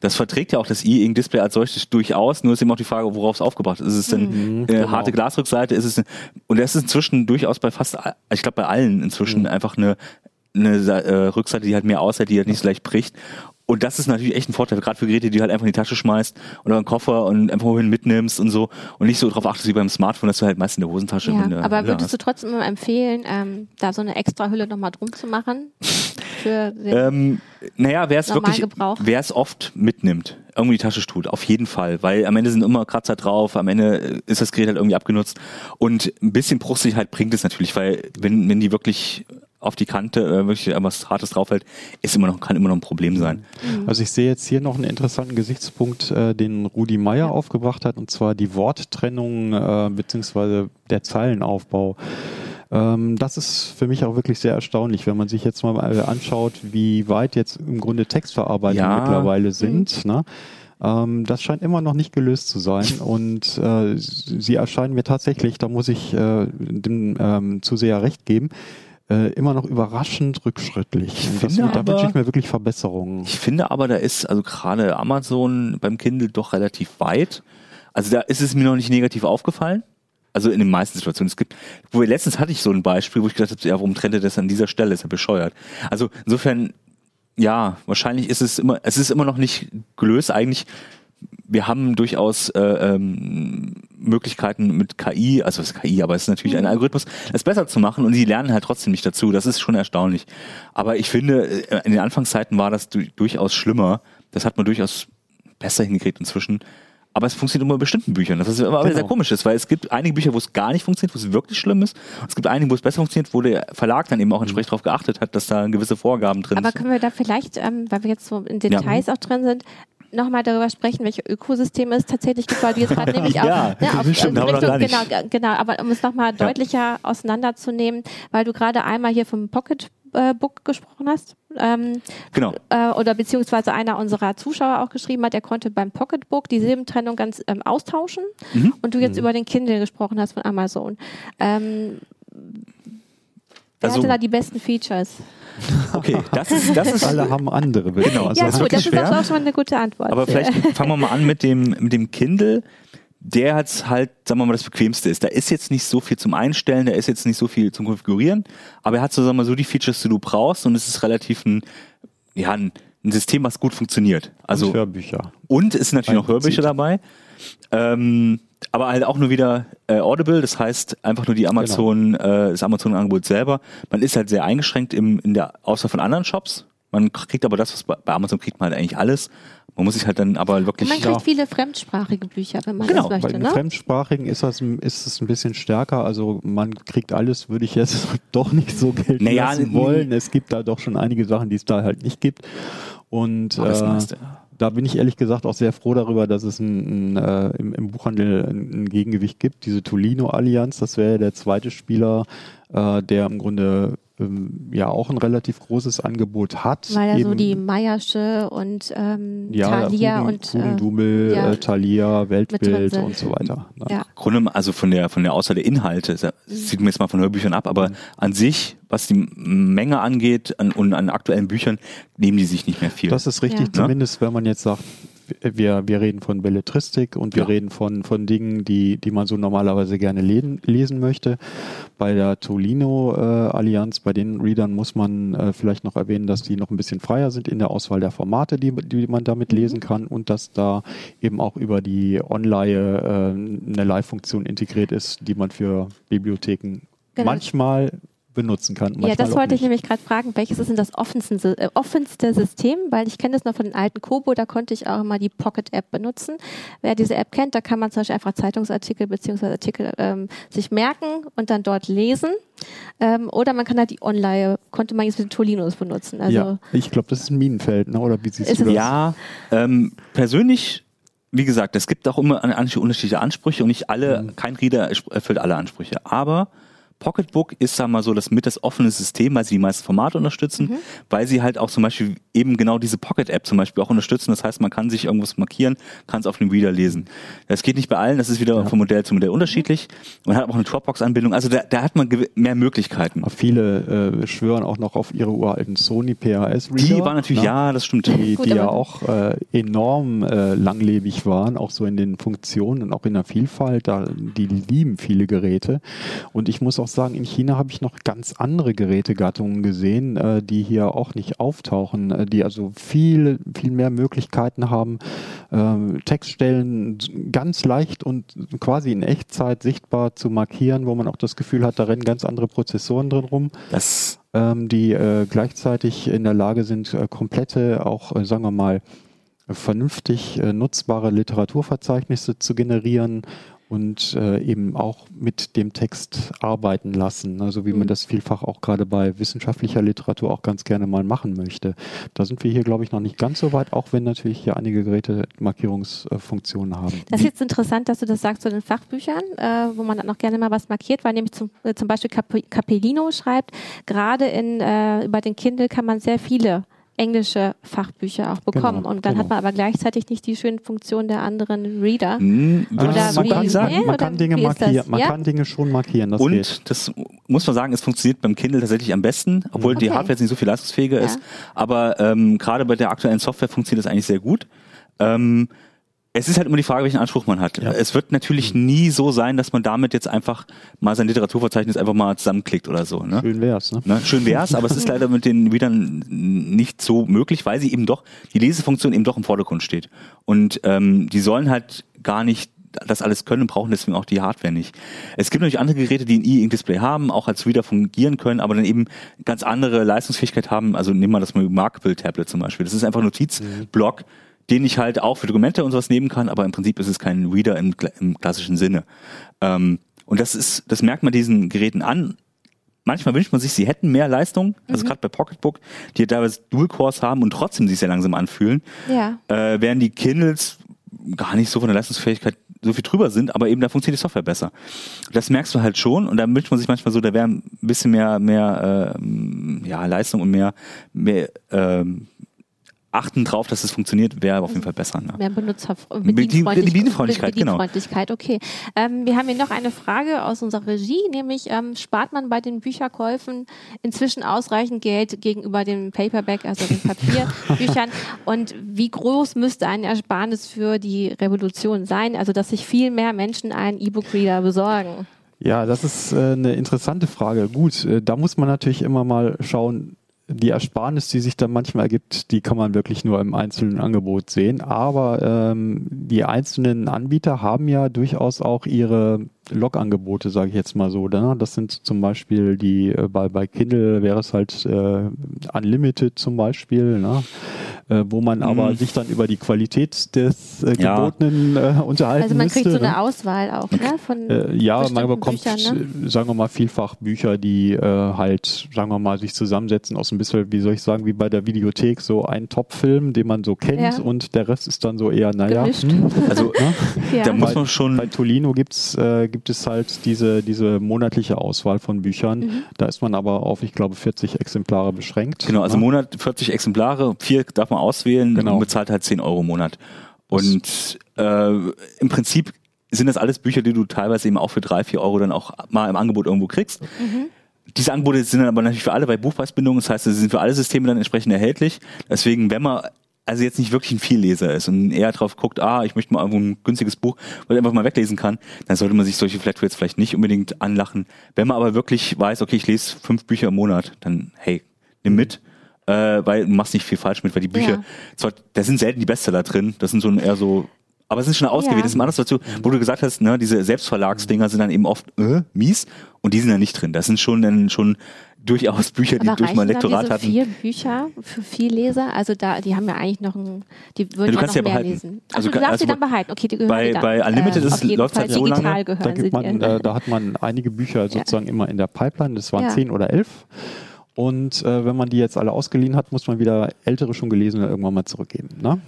Das verträgt ja auch das E-Ink-Display als solches durchaus, nur ist eben auch die Frage, worauf es aufgebracht ist. Ist es denn Mhm, äh, genau. harte Glasrückseite? Ist es, und das ist inzwischen durchaus bei fast, ich glaube bei allen inzwischen Mhm. einfach eine, eine äh, Rückseite, die halt mehr aushält, die halt nicht so leicht bricht. Und das ist natürlich echt ein Vorteil, gerade für Geräte, die du halt einfach in die Tasche schmeißt oder einen Koffer und einfach wohin mitnimmst und so und nicht so darauf achtest wie beim Smartphone, dass du halt meist in der Hosentasche Ja, der aber würdest du trotzdem empfehlen, ähm, da so eine extra Hülle nochmal drum zu machen? Für Ähm, naja, wer es wirklich, wer es oft mitnimmt, irgendwie die Tasche tut, auf jeden Fall, weil am Ende sind immer Kratzer drauf, am Ende äh, ist das Gerät halt irgendwie abgenutzt und ein bisschen Bruchsicherheit bringt es natürlich, weil wenn, wenn die wirklich auf die Kante äh, wirklich etwas Hartes draufhält, ist immer noch, kann immer noch ein Problem sein. Also ich sehe jetzt hier noch einen interessanten Gesichtspunkt, äh, den Rudi Meier aufgebracht hat, und zwar die Worttrennung äh, beziehungsweise der Zeilenaufbau. Ähm, das ist für mich auch wirklich sehr erstaunlich, wenn man sich jetzt mal äh, anschaut, wie weit jetzt im Grunde Textverarbeitungen Ja. mittlerweile sind. Ne? Ähm, das scheint immer noch nicht gelöst zu sein und äh, sie erscheinen mir tatsächlich, da muss ich äh, dem ähm, Zuseher recht geben, äh, immer noch überraschend rückschrittlich. Und das, finde da wünsche ich mir wirklich Verbesserungen. Ich finde aber, da ist also gerade Amazon beim Kindle doch relativ weit. Also da ist es mir noch nicht negativ aufgefallen. Also in den meisten Situationen. Es gibt, wo wir letztens hatte ich so ein Beispiel, wo ich gedacht habe, ja, warum trennt er das an dieser Stelle? Ist ja bescheuert. Also insofern, ja, wahrscheinlich ist es immer, es ist immer noch nicht gelöst. Eigentlich, wir haben durchaus äh, ähm, Möglichkeiten mit KI, also es ist KI, aber es ist natürlich ein Algorithmus, es besser zu machen und sie lernen halt trotzdem nicht dazu. Das ist schon erstaunlich. Aber ich finde, äh, in den Anfangszeiten war das du durchaus schlimmer. Das hat man durchaus besser hingekriegt inzwischen. Aber es funktioniert nur bei bestimmten Büchern. Das ist immer Genau. sehr komisch ist, weil es gibt einige Bücher, wo es gar nicht funktioniert, wo es wirklich schlimm ist. Es gibt einige, wo es besser funktioniert, wo der Verlag dann eben auch entsprechend darauf geachtet hat, dass da gewisse Vorgaben drin aber sind. können wir da vielleicht, ähm, weil wir jetzt so in Details auch drin sind, nochmal darüber sprechen, welche Ökosysteme es tatsächlich gibt, weil du jetzt gerade nämlich auch Ja, ne, auf, stimmt, wir noch Richtung, genau, genau, aber um es nochmal deutlicher auseinanderzunehmen, weil du gerade einmal hier vom Pocket äh, Book gesprochen hast, ähm, Genau. äh, oder beziehungsweise einer unserer Zuschauer auch geschrieben hat, er konnte beim Pocketbook die Silbentrennung ganz ähm, austauschen Mhm. und du jetzt über den Kindle gesprochen hast von Amazon. Ähm, wer Also- hatte da die besten Features? Okay, das ist, das ist Alle haben andere. Genau. mal Ja, ist sagen. gut, das wirklich ist auch schon eine gute Antwort. Aber vielleicht fangen wir mal an mit dem, mit dem Kindle. Der hat halt, sagen wir mal, das bequemste ist. Da ist jetzt nicht so viel zum Einstellen, da ist jetzt nicht so viel zum Konfigurieren, aber er hat so, sagen wir mal, so die Features, die du brauchst und es ist relativ ein, ja, ein, ein System, was gut funktioniert. Also, Und Hörbücher. und es sind natürlich noch. Hörbücher dabei. Ähm, aber halt auch nur wieder äh, Audible, das heißt einfach nur die Amazon, äh, das Amazon-Angebot selber. Man ist halt sehr eingeschränkt im, in der Auswahl von anderen Shops. Man kriegt aber das, was bei, bei Amazon kriegt man halt eigentlich alles. Man muss sich halt dann aber wirklich. man kriegt Ja. viele fremdsprachige Bücher, wenn man Genau, das Bei möchte, den ne? Fremdsprachigen ist, das, ist es ein bisschen stärker. Also man kriegt alles, würde ich jetzt doch nicht so gelten Naja, wollen. Es gibt da doch schon einige Sachen, die es da halt nicht gibt. Und Aber das äh, meiste. Da bin ich ehrlich gesagt auch sehr froh darüber, dass es ein, ein, äh, im, im Buchhandel ein, ein Gegengewicht gibt. Diese Tolino-Allianz, das wäre der zweite Spieler, äh, der im Grunde ähm, ja auch ein relativ großes Angebot hat. Weil er so die Meiersche und ähm, ja, Thalia und äh, ja, äh, Thalia, Weltbild und so weiter. Ne? Ja. Grunde, also von der von der Auswahl der Inhalte, das sieht man jetzt mal von Hörbüchern ab, aber mhm. an sich, was die Menge angeht an, und an aktuellen Büchern, nehmen die sich nicht mehr viel. Das ist richtig, ja. zumindest wenn man jetzt sagt, wir, wir reden von Belletristik und wir ja. reden von, von Dingen, die, die man so normalerweise gerne lesen, lesen möchte. Bei der Tolino-Allianz, äh, bei den Readern muss man äh, vielleicht noch erwähnen, dass die noch ein bisschen freier sind in der Auswahl der Formate, die, die man damit mhm. lesen kann und dass da eben auch über die Online äh, eine Live-Funktion integriert ist, die man für Bibliotheken genau. manchmal benutzen kann. Ja, das wollte ich nämlich gerade fragen, welches ist denn das offenste, äh, offenste System? Weil ich kenne das noch von den alten Kobo, da konnte ich auch immer die Pocket-App benutzen. Wer diese App kennt, da kann man zum Beispiel einfach Zeitungsartikel bzw. Artikel ähm, sich merken und dann dort lesen. Ähm, oder man kann halt die Online, konnte man jetzt mit den Tolinos benutzen. Also ja, ich glaube, das ist ein Minenfeld, ne? oder wie siehst du das? Ja, ähm, persönlich wie gesagt, es gibt auch immer unterschiedliche Ansprüche und nicht alle, mhm. kein Reader erfüllt alle Ansprüche. Aber Pocketbook ist, sagen wir mal so, das mit das offene System, weil sie die meisten Formate unterstützen, mhm. weil sie halt auch zum Beispiel eben genau diese Pocket-App zum Beispiel auch unterstützen. Das heißt, man kann sich irgendwas markieren, kann es auf dem Reader lesen. Das geht nicht bei allen, das ist wieder ja. von Modell zu Modell unterschiedlich. Man hat auch eine Dropbox-Anbindung, also da, da, hat man mehr Möglichkeiten. viele äh, schwören auch noch auf ihre uralten Sony PHS-Reader. Die waren natürlich, ne? ja, das stimmt. Die, die ja auch äh, enorm äh, langlebig waren, auch so in den Funktionen und auch in der Vielfalt. Da, die lieben viele Geräte. Und ich muss auch sagen, in China habe ich noch ganz andere Gerätegattungen gesehen, äh, die hier auch nicht auftauchen, äh, die also viel, viel mehr Möglichkeiten haben, äh, Textstellen ganz leicht und quasi in Echtzeit sichtbar zu markieren, wo man auch das Gefühl hat, da rennen ganz andere Prozessoren drin rum. Das ähm, die äh, gleichzeitig in der Lage sind, äh, komplette, auch äh, sagen wir mal, vernünftig nutzbare Literaturverzeichnisse zu generieren und äh, eben auch mit dem Text arbeiten lassen, also wie mhm. man das vielfach auch gerade bei wissenschaftlicher Literatur auch ganz gerne mal machen möchte. Da sind wir hier, glaube ich, noch nicht ganz so weit, auch wenn natürlich hier einige Geräte Markierungsfunktionen haben. Das ist jetzt interessant, dass du das sagst zu den Fachbüchern, äh, wo man dann auch gerne mal was markiert, weil nämlich zum, äh, zum Beispiel Cap Capellino schreibt, gerade in, äh, über den Kindle kann man sehr viele englische Fachbücher auch bekommen. Genau, und dann genau. hat man aber gleichzeitig nicht die schönen Funktionen der anderen Reader. Hm, oder man, kann, sagen, man, kann Dinge markieren, man ja? kann Dinge schon markieren. Das und geht. das muss man sagen, es funktioniert beim Kindle tatsächlich am besten, obwohl okay. die Hardware jetzt nicht so viel leistungsfähiger ja. ist. Aber ähm, gerade bei der aktuellen Software funktioniert das eigentlich sehr gut. Ähm, es ist halt immer die Frage, welchen Anspruch man hat. Ja. Es wird natürlich mhm. nie so sein, dass man damit jetzt einfach mal sein Literaturverzeichnis einfach mal zusammenklickt oder so. Ne? Schön wär's, ne? ne? Schön wär's, aber es ist leider mit den Readern nicht so möglich, weil sie eben doch, die Lesefunktion eben doch im Vordergrund steht. Und ähm, die sollen halt gar nicht das alles können und brauchen deswegen auch die Hardware nicht. Es gibt natürlich andere Geräte, die ein E-Ink-Display haben, auch als Reader fungieren können, aber dann eben ganz andere Leistungsfähigkeit haben. Also nehmen wir das mal Remarkable Tablet zum Beispiel. Das ist einfach ein Notizblock. Mhm den ich halt auch für Dokumente und sowas nehmen kann, aber im Prinzip ist es kein Reader im, im klassischen Sinne. Ähm, und das ist, das merkt man diesen Geräten an. Manchmal wünscht man sich, sie hätten mehr Leistung, also mhm. gerade bei Pocketbook, die teilweise Dual-Cores haben und trotzdem sich sehr langsam anfühlen. Ja. Äh, während die Kindles gar nicht so von der Leistungsfähigkeit so viel drüber sind, aber eben da funktioniert die Software besser. Das merkst du halt schon und da wünscht man sich manchmal so, da wäre ein bisschen mehr, mehr äh, ja, Leistung und mehr, mehr ähm, achten drauf, dass es funktioniert, wäre auf jeden Fall besser. Ne? Mehr Benutzer Bedienfreundlichkeit, Bedienfreundlichkeit, genau. Bedienfreundlichkeit, okay. Ähm, wir haben hier noch eine Frage aus unserer Regie, nämlich ähm, spart man bei den Bücherkäufen inzwischen ausreichend Geld gegenüber dem Paperback, also den Papierbüchern? und wie groß müsste ein Ersparnis für die Revolution sein, also dass sich viel mehr Menschen einen E-Book-Reader besorgen? Ja, das ist äh, eine interessante Frage. Gut, äh, da muss man natürlich immer mal schauen, die Ersparnis, die sich dann manchmal ergibt, die kann man wirklich nur im einzelnen Angebot sehen. Aber ähm, die einzelnen Anbieter haben ja durchaus auch ihre Log-Angebote, sage ich jetzt mal so. Ne? Das sind zum Beispiel die, äh, bei, bei Kindle wäre es halt äh, Unlimited zum Beispiel. Ne? Äh, wo man aber Mhm. sich dann über die Qualität des äh, Ja. gebotenen äh, unterhalten Also man müsste. kriegt so ne? eine Auswahl auch, ne? Von Äh, ja, man bekommt, Büchern, äh, sagen wir mal, vielfach Bücher, die äh, halt, sagen wir mal, sich zusammensetzen aus ein bisschen, wie soll ich sagen, wie bei der Videothek, so ein Top-Film, den man so kennt Ja. und der Rest ist dann so eher, naja. Hm, Also ne? ja. da muss Bei- man schon. Bei Tolino gibt's, äh, gibt es halt diese, diese monatliche Auswahl von Büchern. Mhm. Da ist man aber auf, ich glaube, 40 Exemplare beschränkt. Genau, also ne? Monat 40 Exemplare, vier darf man auswählen Genau. und bezahlt halt 10 Euro im Monat. Und äh, im Prinzip sind das alles Bücher, die du teilweise eben auch für drei, vier Euro dann auch mal im Angebot irgendwo kriegst. Diese Angebote sind dann aber natürlich für alle bei Buchpreisbindung, das heißt, sie sind für alle Systeme dann entsprechend erhältlich. Deswegen, wenn man also jetzt nicht wirklich ein Vielleser ist und eher drauf guckt, ah, ich möchte mal irgendwo ein günstiges Buch, weil ich einfach mal weglesen kann, dann sollte man sich solche Flatrates vielleicht nicht unbedingt anlachen. Wenn man aber wirklich weiß, okay, ich lese fünf Bücher im Monat, dann hey, nimm mit, äh, weil du machst nicht viel falsch mit, weil die Bücher, Ja. zwar, da sind selten die Bestseller drin, das sind so eher so, aber es sind schon ausgewählt, Ja. das ist mal anders dazu, wo du gesagt hast, ne, diese Selbstverlagsdinger sind dann eben oft äh, mies und die sind da nicht drin. Das sind schon dann schon durchaus Bücher, die Aber durch mein reichen dann Lektorat diese hatten. vier Bücher für vier Leser? Also da, die haben ja eigentlich noch ein, die würden du ja, kannst noch ja mehr behalten. lesen. Ach, Also du darfst also die dann behalten. Okay, die gehören bei- dann. bei Unlimited ist jeden läuft's Fall halt so lange, Da, man, äh, da hat man einige Bücher sozusagen immer in der Pipeline, das waren Ja. zehn oder elf. Und äh, wenn man die jetzt alle ausgeliehen hat, muss man wieder ältere schon gelesene irgendwann mal zurückgeben. Ne?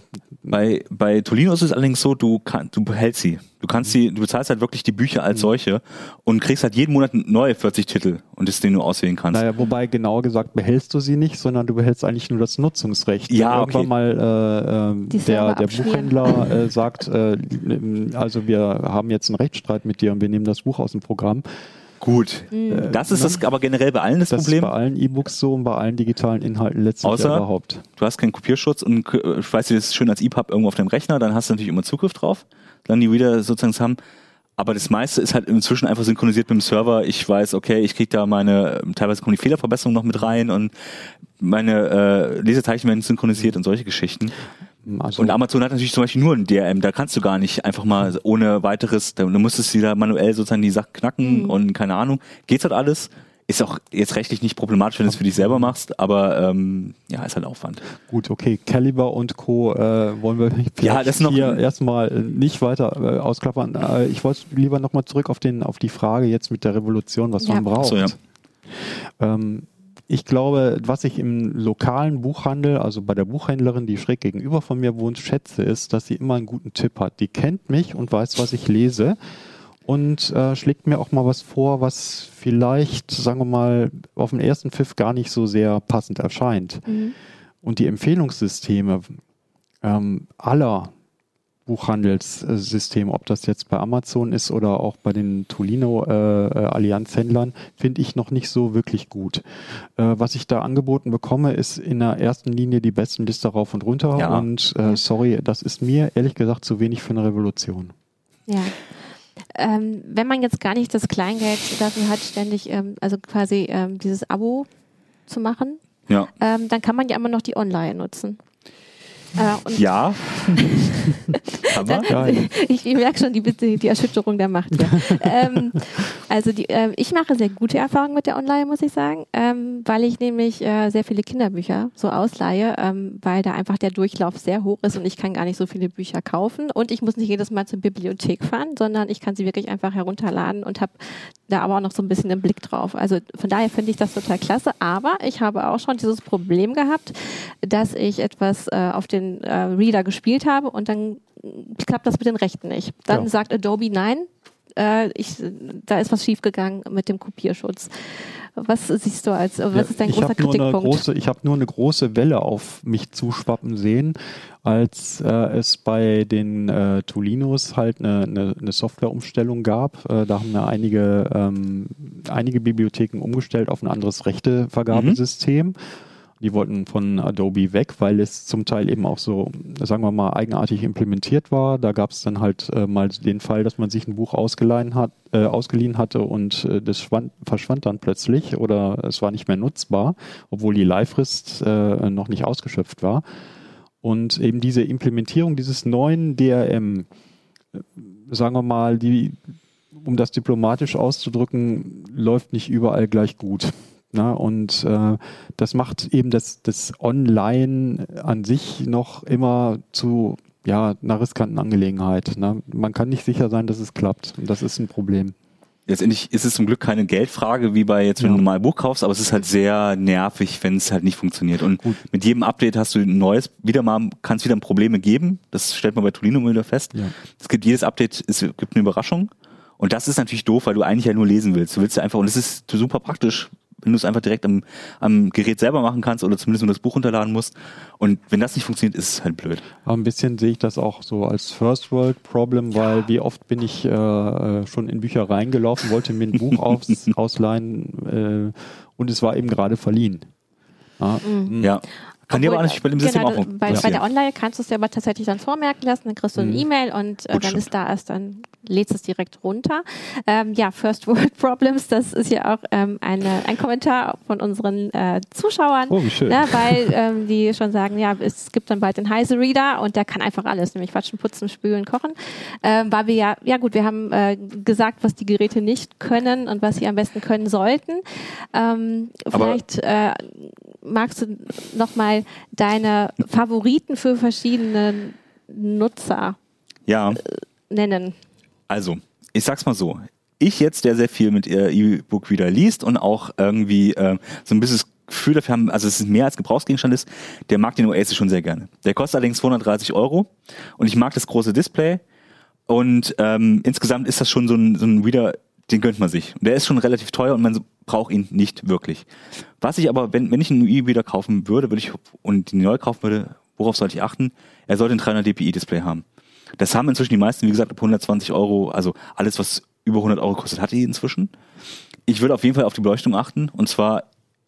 Bei, bei Tolino ist es allerdings so, du, kann, du behältst sie. Du kannst sie, du bezahlst halt wirklich die Bücher als solche und kriegst halt jeden Monat neue 40 Titel und das, den du auswählen kannst. Naja, wobei genauer gesagt behältst du sie nicht, sondern du behältst eigentlich nur das Nutzungsrecht. Ja, Wenn irgendwann mal äh, ähm, Die der, der. Buchhändler äh, sagt, äh, also wir haben jetzt einen Rechtsstreit mit dir und wir nehmen das Buch aus dem Programm. Gut. Mhm. Das ist das aber generell bei allen das, Das Problem. ist bei allen E-Books so und bei allen digitalen Inhalten letztlich Außer- überhaupt. Du hast keinen Kopierschutz und äh, weißt du, das ist schön als EPUB irgendwo auf deinem Rechner, dann hast du natürlich immer Zugriff drauf, dann die wieder sozusagen haben. Aber das meiste ist halt inzwischen einfach synchronisiert mit dem Server. Ich weiß, okay, ich kriege da meine, teilweise kommen die Fehlerverbesserungen noch mit rein und meine äh, Lesezeichen werden synchronisiert und solche Geschichten. Also, Und Amazon hat natürlich zum Beispiel nur ein DRM, da kannst du gar nicht einfach mal ohne weiteres, da, da musstest du wieder manuell sozusagen die Sachen knacken und keine Ahnung. Geht's halt alles? Ist auch jetzt rechtlich nicht problematisch, wenn du es für dich selber machst, aber ähm, ja, ist halt Aufwand. Gut, okay, Caliber und Co. Äh, wollen wir vielleicht Ja, das noch- hier erstmal äh, nicht weiter äh, ausklappern. Äh, ich wollte lieber nochmal zurück auf, den, auf die Frage jetzt mit der Revolution, was Ja. man braucht. So, ja. ähm, ich glaube, was ich im lokalen Buchhandel, also bei der Buchhändlerin, die schräg gegenüber von mir wohnt, schätze, ist, dass sie immer einen guten Tipp hat. Die kennt mich und weiß, was ich lese und äh, schlägt mir auch mal was vor, was vielleicht, sagen wir mal, auf den ersten Pfiff gar nicht so sehr passend erscheint. Mhm. Und die Empfehlungssysteme ähm, aller Buchhandelssysteme, ob das jetzt bei Amazon ist oder auch bei den Tolino-Allianzhändlern, finde ich noch nicht so wirklich gut. Äh, was ich da angeboten bekomme, ist in der ersten Linie die besten Liste rauf und runter. Ja. Und äh, sorry, das ist mir ehrlich gesagt zu wenig für eine Revolution. Ja. Ähm, wenn man jetzt gar nicht das Kleingeld dafür hat, ständig, ähm, also quasi ähm, dieses Abo zu machen, Ja. ähm, dann kann man ja immer noch die Online nutzen. Äh, Ja. aber Ja, ich, ich merke schon die, die, Erschütterung der Macht. Ja. ähm, also die, äh, ich mache sehr gute Erfahrungen mit der Online, muss ich sagen, ähm, weil ich nämlich äh, sehr viele Kinderbücher so ausleihe, ähm, weil da einfach der Durchlauf sehr hoch ist und ich kann gar nicht so viele Bücher kaufen und ich muss nicht jedes Mal zur Bibliothek fahren, sondern ich kann sie wirklich einfach herunterladen und habe da aber auch noch so ein bisschen einen Blick drauf. Also von daher finde ich das total klasse, aber ich habe auch schon dieses Problem gehabt, dass ich etwas äh, auf den äh, Reader gespielt habe und dann klappt das mit den Rechten nicht. Dann Ja. sagt Adobe nein, äh, ich, da ist was schiefgegangen mit dem Kopierschutz. Was siehst du als, was ist dein ich großer hab nur eine Kritikpunkt? große, ich habe nur eine große Welle auf mich zuschwappen sehen, als äh, es bei den äh, Tolinos halt eine, eine, eine Softwareumstellung gab. Äh, da haben ja einige, ähm, einige Bibliotheken umgestellt auf ein anderes Rechtevergabesystem. Die wollten von Adobe weg, weil es zum Teil eben auch so, sagen wir mal, eigenartig implementiert war. Da gab es dann halt äh, mal den Fall, dass man sich ein Buch ausgeliehen, hat, äh, ausgeliehen hatte und äh, das schwand, verschwand dann plötzlich oder es war nicht mehr nutzbar, obwohl die Leihfrist äh, noch nicht ausgeschöpft war. Und eben diese Implementierung dieses neuen DRM, äh, sagen wir mal, die, um das diplomatisch auszudrücken, läuft nicht überall gleich gut. Na, und äh, das macht eben das, das Online an sich noch immer zu ja, einer riskanten Angelegenheit. Ne? Man kann nicht sicher sein, dass es klappt. Und das ist ein Problem. Letztendlich ist es zum Glück keine Geldfrage, wie bei jetzt, wenn ja. du ein normales Buch kaufst, aber es ist halt sehr nervig, wenn es halt nicht funktioniert. Und Gut. mit jedem Update hast du ein neues, wieder mal, kann es wieder Probleme geben. Das stellt man bei Tolino wieder fest. Ja. Es gibt jedes Update, es gibt eine Überraschung. Und das ist natürlich doof, weil du eigentlich ja nur lesen willst. Du willst ja einfach, und es ist super praktisch, wenn du es einfach direkt am, am Gerät selber machen kannst oder zumindest nur das Buch runterladen musst. Und wenn das nicht funktioniert, ist es halt blöd. Aber ein bisschen sehe ich das auch so als First World Problem, ja. weil wie oft bin ich äh, schon in Bücher reingelaufen, wollte mir ein Buch aus, ausleihen äh, und es war eben gerade verliehen. Ja. Mhm. ja. Kann dir aber natürlich bei dem System genau, auch bei, bei der Online kannst du es dir aber tatsächlich dann vormerken lassen, dann kriegst du eine mhm. E-Mail und äh, dann ist da erst dann lädst es direkt runter. Ähm, ja, First World Problems, das ist ja auch ähm, eine, ein Kommentar von unseren äh, Zuschauern, oh, wie schön. Ne, weil ähm, die schon sagen, ja, es gibt dann bald den Heise Reader und der kann einfach alles, nämlich waschen, putzen, spülen, kochen. Ähm, weil wir ja, ja gut, wir haben äh, gesagt, was die Geräte nicht können und was sie am besten können sollten. Ähm, vielleicht äh, magst du nochmal deine Favoriten für verschiedene Nutzer ja. Äh, nennen. Also, ich sag's mal so. Ich jetzt, der sehr viel mit E-Book wieder liest und auch irgendwie äh, so ein bisschen das Gefühl dafür haben, also es ist mehr als Gebrauchsgegenstand ist, der mag den Oasis schon sehr gerne. Der kostet allerdings 230 Euro und ich mag das große Display und ähm, insgesamt ist das schon so ein, so ein Reader, den gönnt man sich. Der ist schon relativ teuer und man braucht ihn nicht wirklich. Was ich aber, wenn, wenn ich einen E-Reader kaufen würde, würde ich und den neu kaufen würde, worauf sollte ich achten? Er sollte ein 300 dpi Display haben. Das haben inzwischen die meisten, wie gesagt, ab 120 Euro, also alles, was über 100 Euro kostet, hat die inzwischen. Ich würde auf jeden Fall auf die Beleuchtung achten. Und zwar,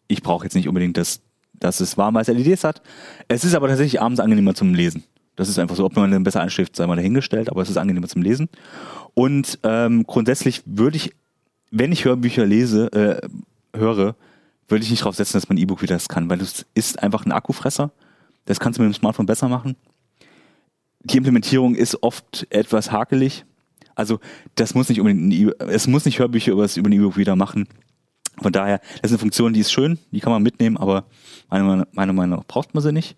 ich brauche jetzt nicht unbedingt, dass, dass es warmweiß LEDs hat. Es ist aber tatsächlich abends angenehmer zum Lesen. Das ist einfach so, ob man dann besser einschläft, sei mal dahingestellt, aber es ist angenehmer zum Lesen. Und ähm, grundsätzlich würde ich, wenn ich Hörbücher lese, äh, höre, würde ich nicht darauf setzen, dass man E-Book wieder das kann, weil das ist einfach ein Akkufresser. Das kannst du mit dem Smartphone besser machen die Implementierung ist oft etwas hakelig. Also das muss nicht unbedingt, e es muss nicht Hörbücher über, das, über den E-Book wieder machen. Von daher, das ist eine Funktion, die ist schön, die kann man mitnehmen, aber meiner Meinung nach braucht man sie nicht.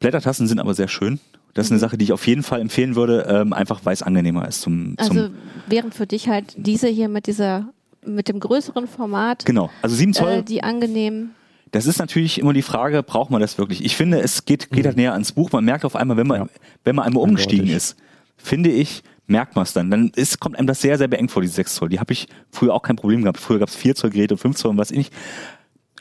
Blättertasten sind aber sehr schön. Das ist eine mhm. Sache, die ich auf jeden Fall empfehlen würde, ähm, einfach weil es angenehmer ist zum, zum Also wären für dich halt diese hier mit dieser mit dem größeren Format. Genau, also 7 Zoll. Äh, die angenehm das ist natürlich immer die Frage, braucht man das wirklich? Ich finde, es geht, geht halt mhm. näher ans Buch. Man merkt auf einmal, wenn man, ja. wenn man einmal umgestiegen ist, finde ich, merkt man es dann. Dann ist, kommt einem das sehr, sehr beengt vor, die 6 Zoll. Die habe ich früher auch kein Problem gehabt. Früher gab es 4 Zoll Geräte und 5 Zoll und was ich nicht.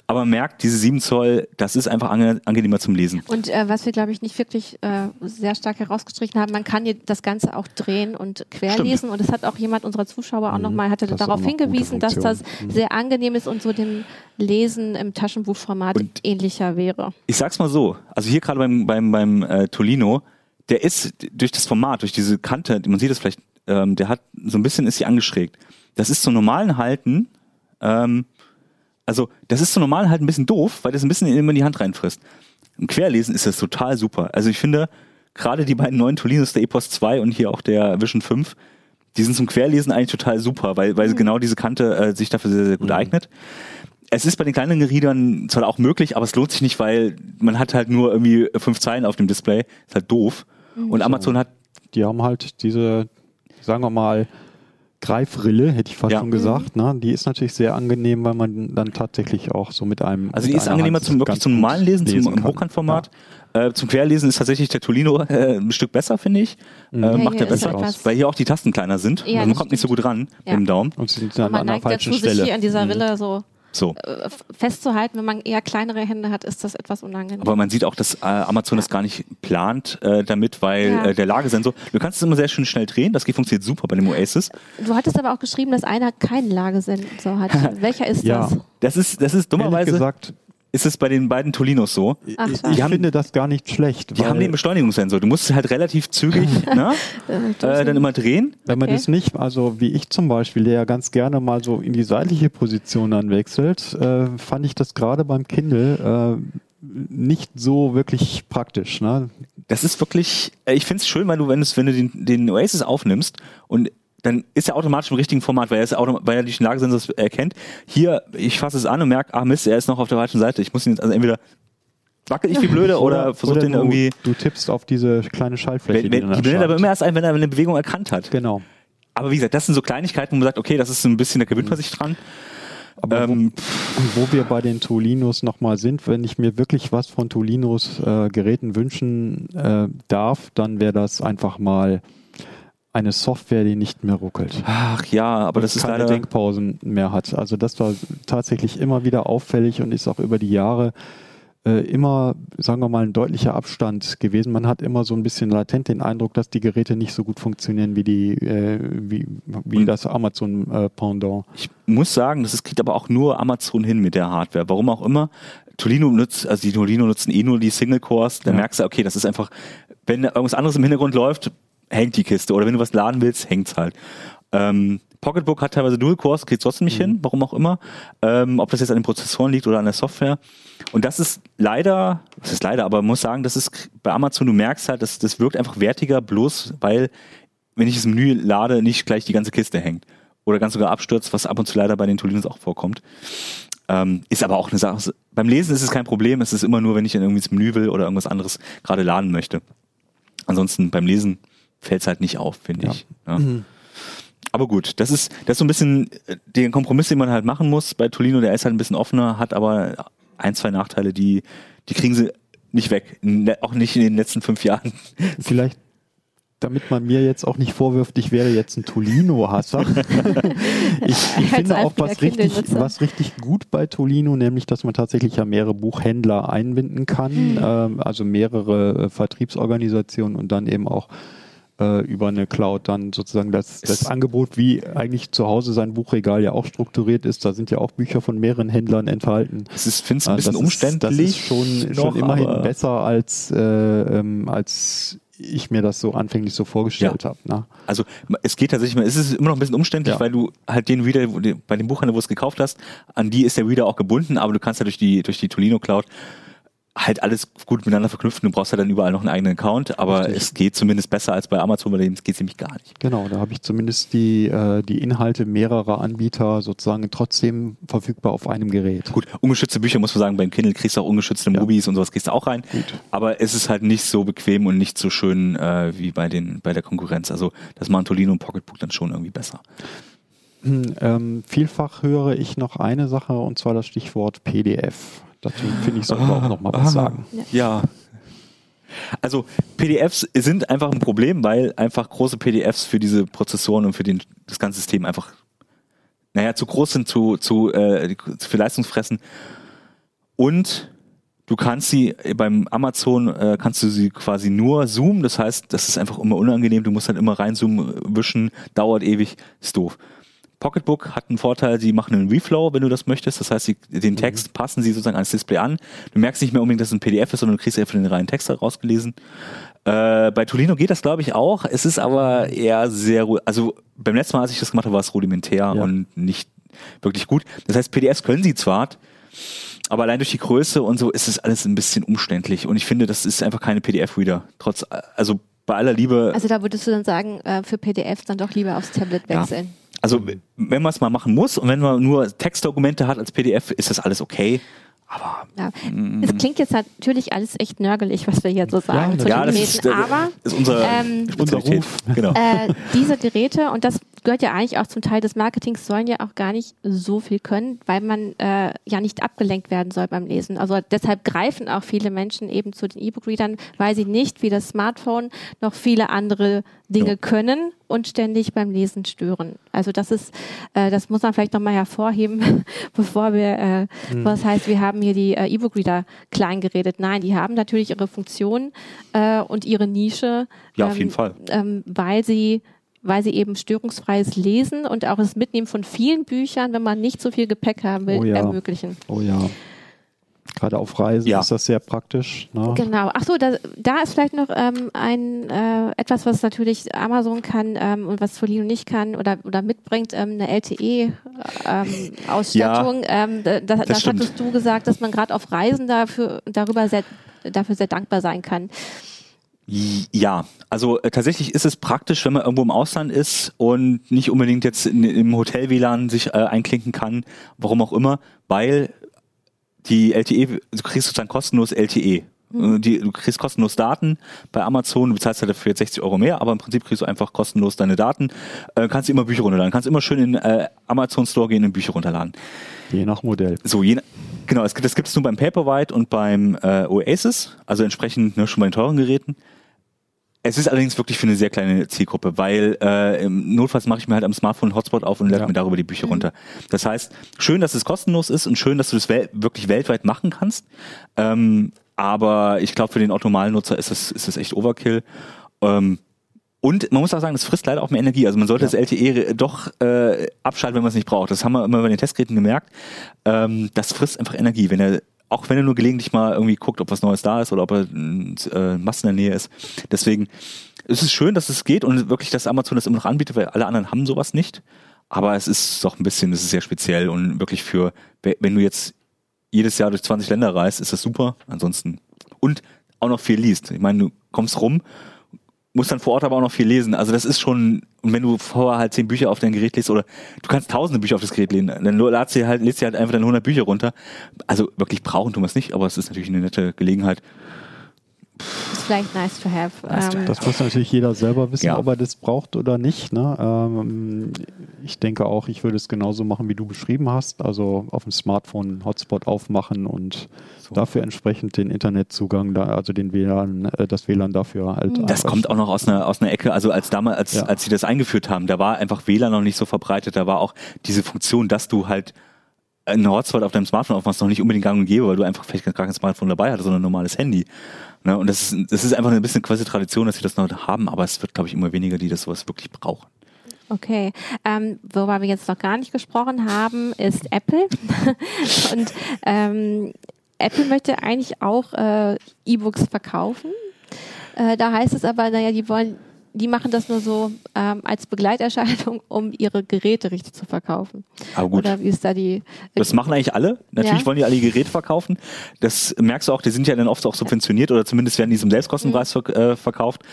Aber man merkt, diese 7 Zoll, das ist einfach angenehmer zum Lesen. Und äh, was wir, glaube ich, nicht wirklich äh, sehr stark herausgestrichen haben, man kann das Ganze auch drehen und querlesen. Und es hat auch jemand unserer Zuschauer auch mhm, nochmal, hatte darauf hingewiesen, dass das mhm. sehr angenehm ist und so dem Lesen im Taschenbuchformat und ähnlicher wäre. Ich sag's mal so, also hier gerade beim, beim, beim äh, Tolino, der ist durch das Format, durch diese Kante, man sieht es vielleicht, ähm, der hat so ein bisschen ist sie angeschrägt. Das ist zum normalen Halten ähm, also das ist so normal halt ein bisschen doof, weil das ein bisschen immer in die Hand reinfrisst. Im Querlesen ist das total super. Also ich finde, gerade die beiden neuen Tolinos, der Epos 2 und hier auch der Vision 5, die sind zum Querlesen eigentlich total super, weil, weil mhm. genau diese Kante äh, sich dafür sehr, sehr gut mhm. eignet. Es ist bei den kleinen Readern zwar auch möglich, aber es lohnt sich nicht, weil man hat halt nur irgendwie fünf Zeilen auf dem Display. Ist halt doof. Mhm. Und Amazon hat. Die haben halt diese, sagen wir mal, Greifrille, hätte ich fast ja. schon gesagt. Ne? Die ist natürlich sehr angenehm, weil man dann tatsächlich auch so mit einem. Also die ist angenehmer zum wirklich zum normalen Lesen, lesen zum Hochkantformat. Ja. Äh, zum Querlesen ist tatsächlich der Tolino äh, ein Stück besser, finde ich. Mhm. Äh, macht er besser, weil hier auch die Tasten kleiner sind. Ja, also man kommt nicht so gut ran mit dem Daumen. Und sie sind dann an einer falschen dazu, Stelle. Sich hier an dieser Rille mhm. so so. Äh, festzuhalten. Wenn man eher kleinere Hände hat, ist das etwas unangenehm. Aber man sieht auch, dass äh, Amazon ja. das gar nicht plant äh, damit, weil ja. äh, der Lagesensor, du kannst es immer sehr schön schnell drehen, das funktioniert super bei dem Oasis. Du hattest aber auch geschrieben, dass einer keinen Lagesensor hat. Welcher ist ja. das? Das ist, das ist dummerweise. gesagt, ist es bei den beiden Tolinos so. Ach, ich, ich finde das gar nicht schlecht. Die haben den Beschleunigungssensor. Du musst halt relativ zügig ne, äh, dann immer drehen. Wenn man okay. das nicht, also wie ich zum Beispiel, der ja ganz gerne mal so in die seitliche Position dann wechselt, äh, fand ich das gerade beim Kindle äh, nicht so wirklich praktisch. Ne? Das ist wirklich, äh, ich finde es schön, weil du, wenn, wenn du den, den Oasis aufnimmst und dann ist er automatisch im richtigen Format, weil er, ist weil er die Lagesensor erkennt. Hier, ich fasse es an und merke, ah Mist, er ist noch auf der falschen Seite. Ich muss ihn jetzt also entweder wackel ich wie blöde oder, oder versucht den irgendwie. Du tippst auf diese kleine Schaltfläche. Wenn, wenn, die blendet aber immer erst ein, wenn er eine Bewegung erkannt hat. Genau. Aber wie gesagt, das sind so Kleinigkeiten, wo man sagt, okay, das ist ein bisschen, da gewöhnt man sich dran. Aber ähm, wo, wo, wir bei den Tolinos nochmal sind, wenn ich mir wirklich was von Tolinos äh, Geräten wünschen äh, darf, dann wäre das einfach mal eine Software, die nicht mehr ruckelt. Ach ja, aber das ist keine leider Denkpausen mehr hat. Also das war tatsächlich immer wieder auffällig und ist auch über die Jahre äh, immer, sagen wir mal, ein deutlicher Abstand gewesen. Man hat immer so ein bisschen latent den Eindruck, dass die Geräte nicht so gut funktionieren wie die, äh, wie, wie das Amazon äh, Pendant. Ich muss sagen, das kriegt aber auch nur Amazon hin mit der Hardware. Warum auch immer. Tolino nutzt, also die Tolino nutzen eh nur die Single Cores. Da ja. merkst du, okay, das ist einfach, wenn irgendwas anderes im Hintergrund läuft, hängt die Kiste. Oder wenn du was laden willst, hängt's halt. Ähm, Pocketbook hat teilweise Dual Cores, geht trotzdem nicht mhm. hin, warum auch immer. Ähm, ob das jetzt an den Prozessoren liegt oder an der Software. Und das ist leider, das ist leider, aber man muss sagen, das ist bei Amazon, du merkst halt, das, das wirkt einfach wertiger, bloß weil, wenn ich das Menü lade, nicht gleich die ganze Kiste hängt. Oder ganz sogar abstürzt, was ab und zu leider bei den Tolinos auch vorkommt. Ähm, ist aber auch eine Sache. Beim Lesen ist es kein Problem, es ist immer nur, wenn ich dann irgendwie ins Menü will oder irgendwas anderes gerade laden möchte. Ansonsten beim Lesen fällt es halt nicht auf, finde ja. ich. Ja. Mhm. Aber gut, das ist, das ist so ein bisschen äh, der Kompromiss, den man halt machen muss. Bei Tolino, der ist halt ein bisschen offener, hat aber ein, zwei Nachteile, die, die kriegen sie nicht weg. Auch nicht in den letzten fünf Jahren. Vielleicht damit man mir jetzt auch nicht vorwirft, ich wäre jetzt ein Tolino-Hasser. ich, ich finde auch was richtig, was richtig gut bei Tolino, nämlich, dass man tatsächlich ja mehrere Buchhändler einbinden kann, mhm. ähm, also mehrere äh, Vertriebsorganisationen und dann eben auch äh, über eine Cloud dann sozusagen das, das Angebot, wie eigentlich zu Hause sein Buchregal ja auch strukturiert ist. Da sind ja auch Bücher von mehreren Händlern enthalten. Das ist, finde ich, ein äh, bisschen das umständlich. Ist, das ist schon, noch, schon immerhin besser als, äh, ähm, als ich mir das so anfänglich so vorgestellt ja. habe. Ne? Also es geht tatsächlich, es ist immer noch ein bisschen umständlich, ja. weil du halt den Reader, bei dem Buchhandel, wo du es gekauft hast, an die ist der Reader auch gebunden, aber du kannst ja durch die, durch die Tolino Cloud halt alles gut miteinander verknüpfen. Du brauchst ja dann überall noch einen eigenen Account, aber Richtig. es geht zumindest besser als bei Amazon, weil dem geht nämlich gar nicht. Genau, da habe ich zumindest die, äh, die Inhalte mehrerer Anbieter sozusagen trotzdem verfügbar auf einem Gerät. Gut, ungeschützte Bücher muss man sagen, beim Kindle kriegst du auch ungeschützte ja. Movies und sowas kriegst du auch rein. Gut. Aber es ist halt nicht so bequem und nicht so schön äh, wie bei den bei der Konkurrenz. Also das Mantolino und Pocketbook dann schon irgendwie besser. Hm, ähm, vielfach höre ich noch eine Sache und zwar das Stichwort PDF. Dazu finde ich, sollte ah, auch noch mal was ah, sagen. Ja. Also PDFs sind einfach ein Problem, weil einfach große PDFs für diese Prozessoren und für den, das ganze System einfach, naja, zu groß sind, zu, zu, äh, für Leistungsfressen. Und du kannst sie beim Amazon äh, kannst du sie quasi nur zoomen. Das heißt, das ist einfach immer unangenehm. Du musst halt immer reinzoomen, wischen, dauert ewig, ist doof. Pocketbook hat einen Vorteil, sie machen einen Reflow, wenn du das möchtest. Das heißt, sie, den mhm. Text mhm. passen sie sozusagen ans Display an. Du merkst nicht mehr unbedingt, dass es ein PDF ist, sondern du kriegst einfach den reinen Text rausgelesen. Äh, bei Tolino geht das, glaube ich, auch. Es ist aber eher sehr, also beim letzten Mal, als ich das gemacht habe, war es rudimentär ja. und nicht wirklich gut. Das heißt, PDFs können sie zwar, aber allein durch die Größe und so ist es alles ein bisschen umständlich. Und ich finde, das ist einfach keine PDF-Reader. Trotz, also bei aller Liebe. Also da würdest du dann sagen, äh, für PDFs dann doch lieber aufs Tablet wechseln. Ja. Also wenn man es mal machen muss und wenn man nur Textdokumente hat als PDF, ist das alles okay. Aber ja. Mm. es klingt jetzt natürlich alles echt nörgelig, was wir hier so sagen ja, zu ja, den Geräten, ist, aber ist unser, ähm, unser Ruf. Genau. Äh, diese Geräte und das gehört ja eigentlich auch zum Teil des Marketings, sollen ja auch gar nicht so viel können, weil man äh, ja nicht abgelenkt werden soll beim Lesen. Also deshalb greifen auch viele Menschen eben zu den E-Book-Readern, weil sie nicht wie das Smartphone noch viele andere Dinge ja. können und ständig beim Lesen stören. Also das ist, äh, das muss man vielleicht nochmal hervorheben, bevor wir, äh, mhm. was heißt, wir haben hier die äh, E-Book-Reader klein geredet. Nein, die haben natürlich ihre Funktion äh, und ihre Nische. Ja, ähm, auf jeden Fall. Ähm, weil sie weil sie eben störungsfreies Lesen und auch das Mitnehmen von vielen Büchern, wenn man nicht so viel Gepäck haben will, oh ja. ermöglichen. Oh ja. Gerade auf Reisen ja. ist das sehr praktisch. Ne? Genau. Ach so, da, da ist vielleicht noch ähm, ein äh, etwas, was natürlich Amazon kann ähm, und was Folino nicht kann oder oder mitbringt, ähm, eine LTE-Ausstattung. Ähm, ähm, da, das, das hattest du gesagt, dass man gerade auf Reisen dafür darüber sehr, dafür sehr dankbar sein kann. Ja, also äh, tatsächlich ist es praktisch, wenn man irgendwo im Ausland ist und nicht unbedingt jetzt in, im Hotel WLAN sich äh, einklinken kann, warum auch immer, weil die LTE, du kriegst sozusagen kostenlos LTE. Mhm. Die, du kriegst kostenlos Daten bei Amazon, du bezahlst halt dafür jetzt 60 Euro mehr, aber im Prinzip kriegst du einfach kostenlos deine Daten, äh, kannst immer Bücher runterladen, kannst immer schön in äh, Amazon Store gehen und Bücher runterladen. Je nach Modell. So, je, genau, das, das gibt es nur beim Paperwhite und beim äh, Oasis, also entsprechend ne, schon bei den teuren Geräten. Es ist allerdings wirklich für eine sehr kleine Zielgruppe, weil äh, Notfalls mache ich mir halt am Smartphone einen Hotspot auf und lade ja. mir darüber die Bücher mhm. runter. Das heißt, schön, dass es kostenlos ist und schön, dass du das wel wirklich weltweit machen kannst. Ähm, aber ich glaube, für den Automalnutzer ist es ist es echt Overkill. Ähm, und man muss auch sagen, das frisst leider auch mehr Energie. Also man sollte ja. das LTE doch äh, abschalten, wenn man es nicht braucht. Das haben wir immer bei den Testgeräten gemerkt. Ähm, das frisst einfach Energie. Wenn er auch wenn er nur gelegentlich mal irgendwie guckt, ob was Neues da ist oder ob er äh, Massen in der Nähe ist. Deswegen ist es schön, dass es geht und wirklich, dass Amazon das immer noch anbietet, weil alle anderen haben sowas nicht. Aber es ist doch ein bisschen, es ist sehr speziell und wirklich für, wenn du jetzt jedes Jahr durch 20 Länder reist, ist das super. Ansonsten und auch noch viel liest. Ich meine, du kommst rum musst dann vor Ort aber auch noch viel lesen. Also das ist schon, und wenn du vorher halt zehn Bücher auf dein Gerät liest oder du kannst tausende Bücher auf das Gerät lesen, dann lädst du halt, lädst du halt einfach dann 100 Bücher runter. Also wirklich brauchen tun wir es nicht, aber es ist natürlich eine nette Gelegenheit. Vielleicht nice to have. Nice to ähm, have. Das muss natürlich jeder selber wissen, ja. ob er das braucht oder nicht. Ne? Ähm, ich denke auch, ich würde es genauso machen, wie du beschrieben hast. Also auf dem Smartphone einen Hotspot aufmachen und so. dafür entsprechend den Internetzugang, da, also den WLAN, äh, das WLAN dafür halt. Das kommt auch noch aus einer, aus einer Ecke. Also als damals, als, ja. als sie das eingeführt haben, da war einfach WLAN noch nicht so verbreitet. Da war auch diese Funktion, dass du halt einen Hotspot auf deinem Smartphone aufmachst, noch nicht unbedingt gang und gäbe, weil du einfach vielleicht gar kein Smartphone dabei hattest, sondern ein normales Handy. Ne? Und das ist, das ist einfach ein bisschen quasi Tradition, dass sie das noch haben, aber es wird, glaube ich, immer weniger, die das sowas wirklich brauchen. Okay, ähm, worüber wir jetzt noch gar nicht gesprochen haben, ist Apple. und ähm, Apple möchte eigentlich auch äh, E-Books verkaufen. Äh, da heißt es aber, naja, die wollen, die machen das nur so ähm, als Begleiterscheinung, um ihre Geräte richtig zu verkaufen. Aber gut. Oder wie ist da die? Das machen eigentlich alle. Natürlich ja. wollen die alle ihr Gerät verkaufen. Das merkst du auch, die sind ja dann oft auch subventioniert oder zumindest werden die zum Selbstkostenpreis mhm. äh, verkauft,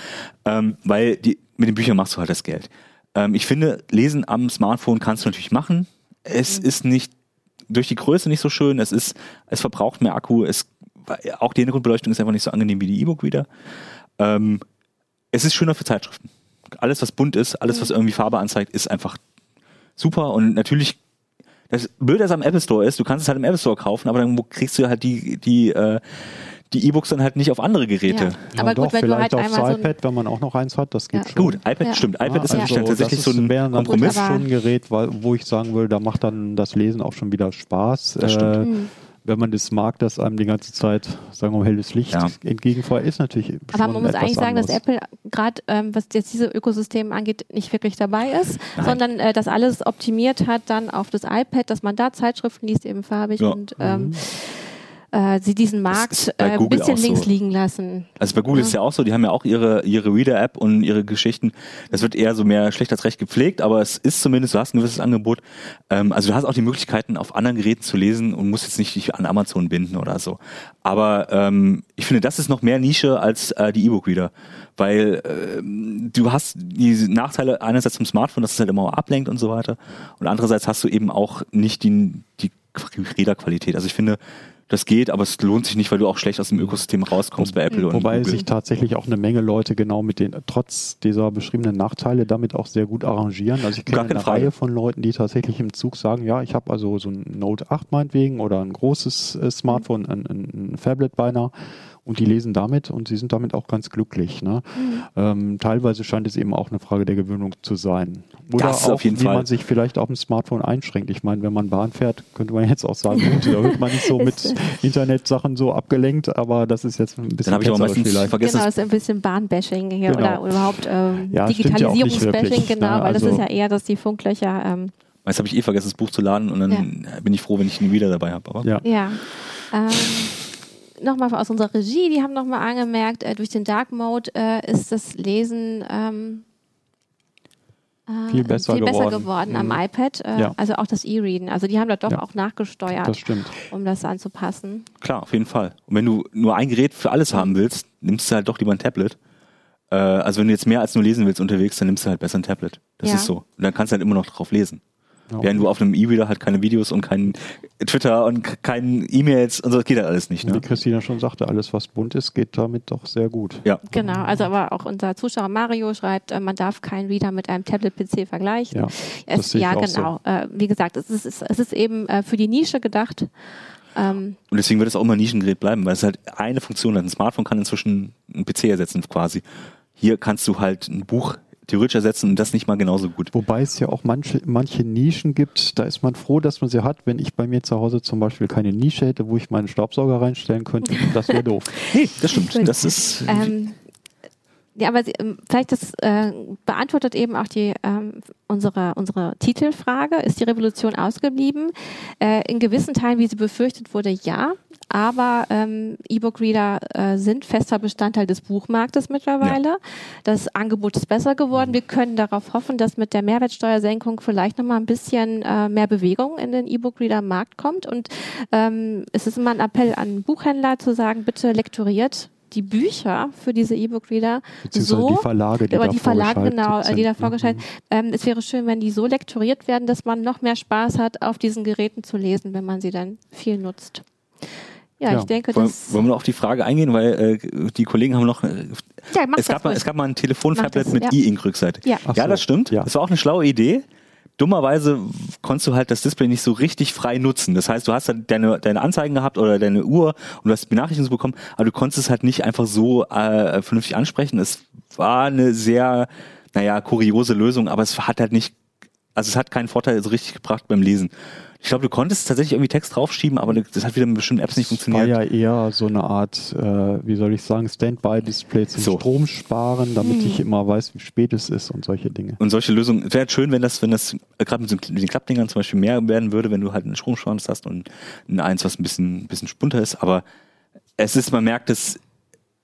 ähm, weil die, mit den Büchern machst du halt das Geld. Ähm, ich finde, Lesen am Smartphone kannst du natürlich machen. Es mhm. ist nicht durch die Größe nicht so schön. Es ist, es verbraucht mehr Akku. Es, auch die Hintergrundbeleuchtung ist einfach nicht so angenehm wie die E-Book wieder. Ähm, es ist schöner für Zeitschriften. Alles, was bunt ist, alles, was mhm. irgendwie Farbe anzeigt, ist einfach super. Und natürlich, das Blöde, das am Apple Store ist, du kannst es halt im Apple Store kaufen, aber dann kriegst du halt die, die, äh, die E-Books dann halt nicht auf andere Geräte. Ja, aber gut, doch, wenn vielleicht du halt aufs iPad, so wenn man auch noch eins hat, das geht ja. schon. Gut, iPad ja. stimmt. iPad ist also tatsächlich so ein Kompromiss. Das ist schon ein Gerät, wo ich sagen will, da macht dann das Lesen auch schon wieder Spaß. Das stimmt. Äh, mhm wenn man das mag, dass einem die ganze Zeit, sagen wir mal, helles Licht ja. entgegenfeuert, ist natürlich. Aber man muss eigentlich sagen, dass Apple gerade, ähm, was jetzt diese Ökosysteme angeht, nicht wirklich dabei ist, Nein. sondern äh, das alles optimiert hat dann auf das iPad, dass man da Zeitschriften liest, eben farbig ja. und ähm, mhm äh, sie diesen Markt äh, ein bisschen links so. liegen lassen. Also bei Google ja. ist ja auch so, die haben ja auch ihre, ihre Reader-App und ihre Geschichten. Das wird eher so mehr schlecht als recht gepflegt, aber es ist zumindest, du hast ein gewisses Angebot. Ähm, also du hast auch die Möglichkeiten, auf anderen Geräten zu lesen und musst jetzt nicht dich an Amazon binden oder so. Aber ähm, ich finde, das ist noch mehr Nische als äh, die E-Book-Reader weil äh, du hast die Nachteile einerseits zum Smartphone, dass es halt immer ablenkt und so weiter und andererseits hast du eben auch nicht die, die Räderqualität. Also ich finde, das geht, aber es lohnt sich nicht, weil du auch schlecht aus dem Ökosystem rauskommst bei Apple Wobei und Wobei sich tatsächlich auch eine Menge Leute genau mit den, trotz dieser beschriebenen Nachteile, damit auch sehr gut arrangieren. Also ich kenne eine Frage. Reihe von Leuten, die tatsächlich im Zug sagen, ja, ich habe also so ein Note 8 meinetwegen oder ein großes äh, Smartphone, ein, ein, ein Phablet beinahe und die lesen damit und sie sind damit auch ganz glücklich. Ne? Mhm. Ähm, teilweise scheint es eben auch eine Frage der Gewöhnung zu sein. Oder das auch, wie Fall. man sich vielleicht auf dem Smartphone einschränkt. Ich meine, wenn man Bahn fährt, könnte man jetzt auch sagen, gut, da wird man nicht so mit Internetsachen so abgelenkt, aber das ist jetzt ein bisschen Dann ich aber vielleicht. vergessen. Genau, das ist ein bisschen Bahnbashing hier genau. oder überhaupt ähm, ja, Digitalisierungsbashing, ja genau, ne? weil also das ist ja eher, dass die Funklöcher ähm, Meist habe ich eh vergessen, das Buch zu laden und dann ja. bin ich froh, wenn ich ihn wieder dabei habe. Ja. ja. Ähm, nochmal aus unserer Regie, die haben nochmal angemerkt, äh, durch den Dark Mode äh, ist das Lesen ähm, äh, viel besser viel geworden, besser geworden mhm. am iPad. Äh, ja. Also auch das E-Readen. Also die haben da doch ja. auch nachgesteuert, das stimmt. um das anzupassen. Klar, auf jeden Fall. Und wenn du nur ein Gerät für alles haben willst, nimmst du halt doch lieber ein Tablet. Äh, also wenn du jetzt mehr als nur lesen willst unterwegs, dann nimmst du halt besser ein Tablet. Das Ja. ist so. Und dann kannst du halt immer noch drauf lesen. Ja. Während du auf einem E-Reader halt keine Videos und kein Twitter und k- kein E-Mails und so, das geht halt alles nicht. Wie Ne? Christina schon sagte, alles was bunt ist, geht damit doch sehr gut. Ja. Genau, also aber auch unser Zuschauer Mario schreibt, äh, man darf keinen Reader mit einem Tablet-PC vergleichen. Ja, es, das sehe ich ja auch so. genau. Äh, wie gesagt, es ist, es ist eben äh, für die Nische gedacht. Ähm, Und deswegen wird es auch immer ein Nischengerät bleiben, weil es halt eine Funktion hat. Ein Smartphone kann inzwischen einen PC ersetzen quasi. Hier kannst du halt ein Buch theoretisch ersetzen und das nicht mal genauso gut. Wobei es ja auch manche, manche Nischen gibt, da ist man froh, dass man sie hat. Wenn ich bei mir zu Hause zum Beispiel keine Nische hätte, wo ich meinen Staubsauger reinstellen könnte, das wäre doof. Nee, das stimmt. Das ist ähm, ja, aber sie, ähm, vielleicht das äh, beantwortet eben auch die ähm, unsere unsere Titelfrage: Ist die Revolution ausgeblieben? Äh, in gewissen Teilen, wie sie befürchtet wurde, ja. Aber ähm, E-Book-Reader äh, sind fester Bestandteil des Buchmarktes mittlerweile. Das Angebot ist besser geworden. Wir können darauf hoffen, dass mit der Mehrwertsteuersenkung vielleicht nochmal ein bisschen äh, mehr Bewegung in den E-Book-Reader-Markt kommt. Und ähm, es ist immer ein Appell an Buchhändler zu sagen, bitte lektoriert die Bücher für diese E-Book-Reader so, die Verlage, die die Verlage, genau, sind. die da Mhm. vorgeschaltet. Ähm, es wäre schön, wenn die so lektoriert werden, dass man noch mehr Spaß hat, auf diesen Geräten zu lesen, wenn man sie dann viel nutzt. Ja, Ja. ich denke, wollen, das. wollen wir noch auf die Frage eingehen, weil äh, die Kollegen haben noch. Äh, ja, mach es, das gab mal, es gab mal ein das, mit ja. E-Ink-Rückseite. Ja. Ach Ja, so, das stimmt. ja. Das war auch eine schlaue Idee. Dummerweise konntest du halt das Display nicht so richtig frei nutzen. Das heißt, du hast dann deine, deine Anzeigen gehabt oder deine Uhr und du hast Benachrichtigungen bekommen, aber du konntest es halt nicht einfach so äh, vernünftig ansprechen. Es war eine sehr, naja, kuriose Lösung, aber es hat halt nicht, also es hat keinen Vorteil so richtig gebracht beim Lesen. Ich glaube, du konntest tatsächlich irgendwie Text draufschieben, aber das hat wieder mit bestimmten Apps nicht war funktioniert. ja eher so eine Art, äh, wie soll ich sagen, Standby-Display zum So. Strom sparen, damit Hm. ich immer weiß, wie spät es ist und solche Dinge. Und solche Lösungen, es wäre halt schön, wenn das, wenn das gerade mit, so, mit den Klappdingern zum Beispiel mehr werden würde, wenn du halt einen Stromschwanz hast und ein eins, was ein bisschen, ein bisschen spunter ist. Aber es ist, man merkt, es,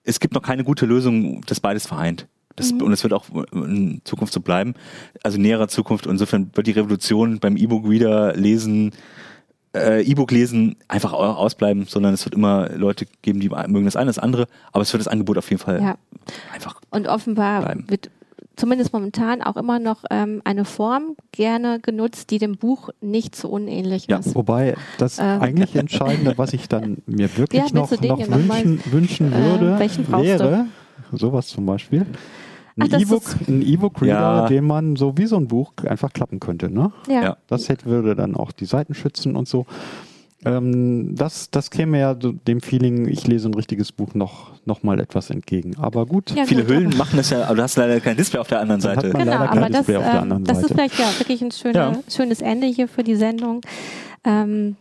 es gibt noch keine gute Lösung, das beides vereint. Das, Und es wird auch in Zukunft so bleiben. Also näherer Zukunft. Insofern wird die Revolution beim E-Book-Reader lesen, äh, E-Book lesen einfach au- ausbleiben, sondern es wird immer Leute geben, die mögen das eine, das andere, aber es wird das Angebot auf jeden Fall Ja. einfach Und offenbar bleiben. wird zumindest momentan auch immer noch ähm, eine Form gerne genutzt, die dem Buch nicht so unähnlich Ja. ist. Wobei das Äh. eigentlich Entscheidende, was ich dann mir wirklich Ja, noch, noch hier noch mal- wünschen, wünschen Äh, würde, du? wäre sowas zum Beispiel. Ein E-Book, ein E-Book-Reader, Ja. den man so wie so ein Buch einfach klappen könnte. Ne? Ja. Ja. Das hätte, würde dann auch die Seiten schützen und so. Ähm, das, das käme ja dem Feeling, ich lese ein richtiges Buch noch, noch mal etwas entgegen. Aber gut, Ja, Viele gut, Hüllen machen das ja, aber du hast leider kein Display auf der anderen Seite. man Genau, leider kein aber das, Display auf der ähm, anderen das ist Seite. vielleicht ja wirklich ein schöne, Ja. schönes Ende hier für die Sendung. Ähm,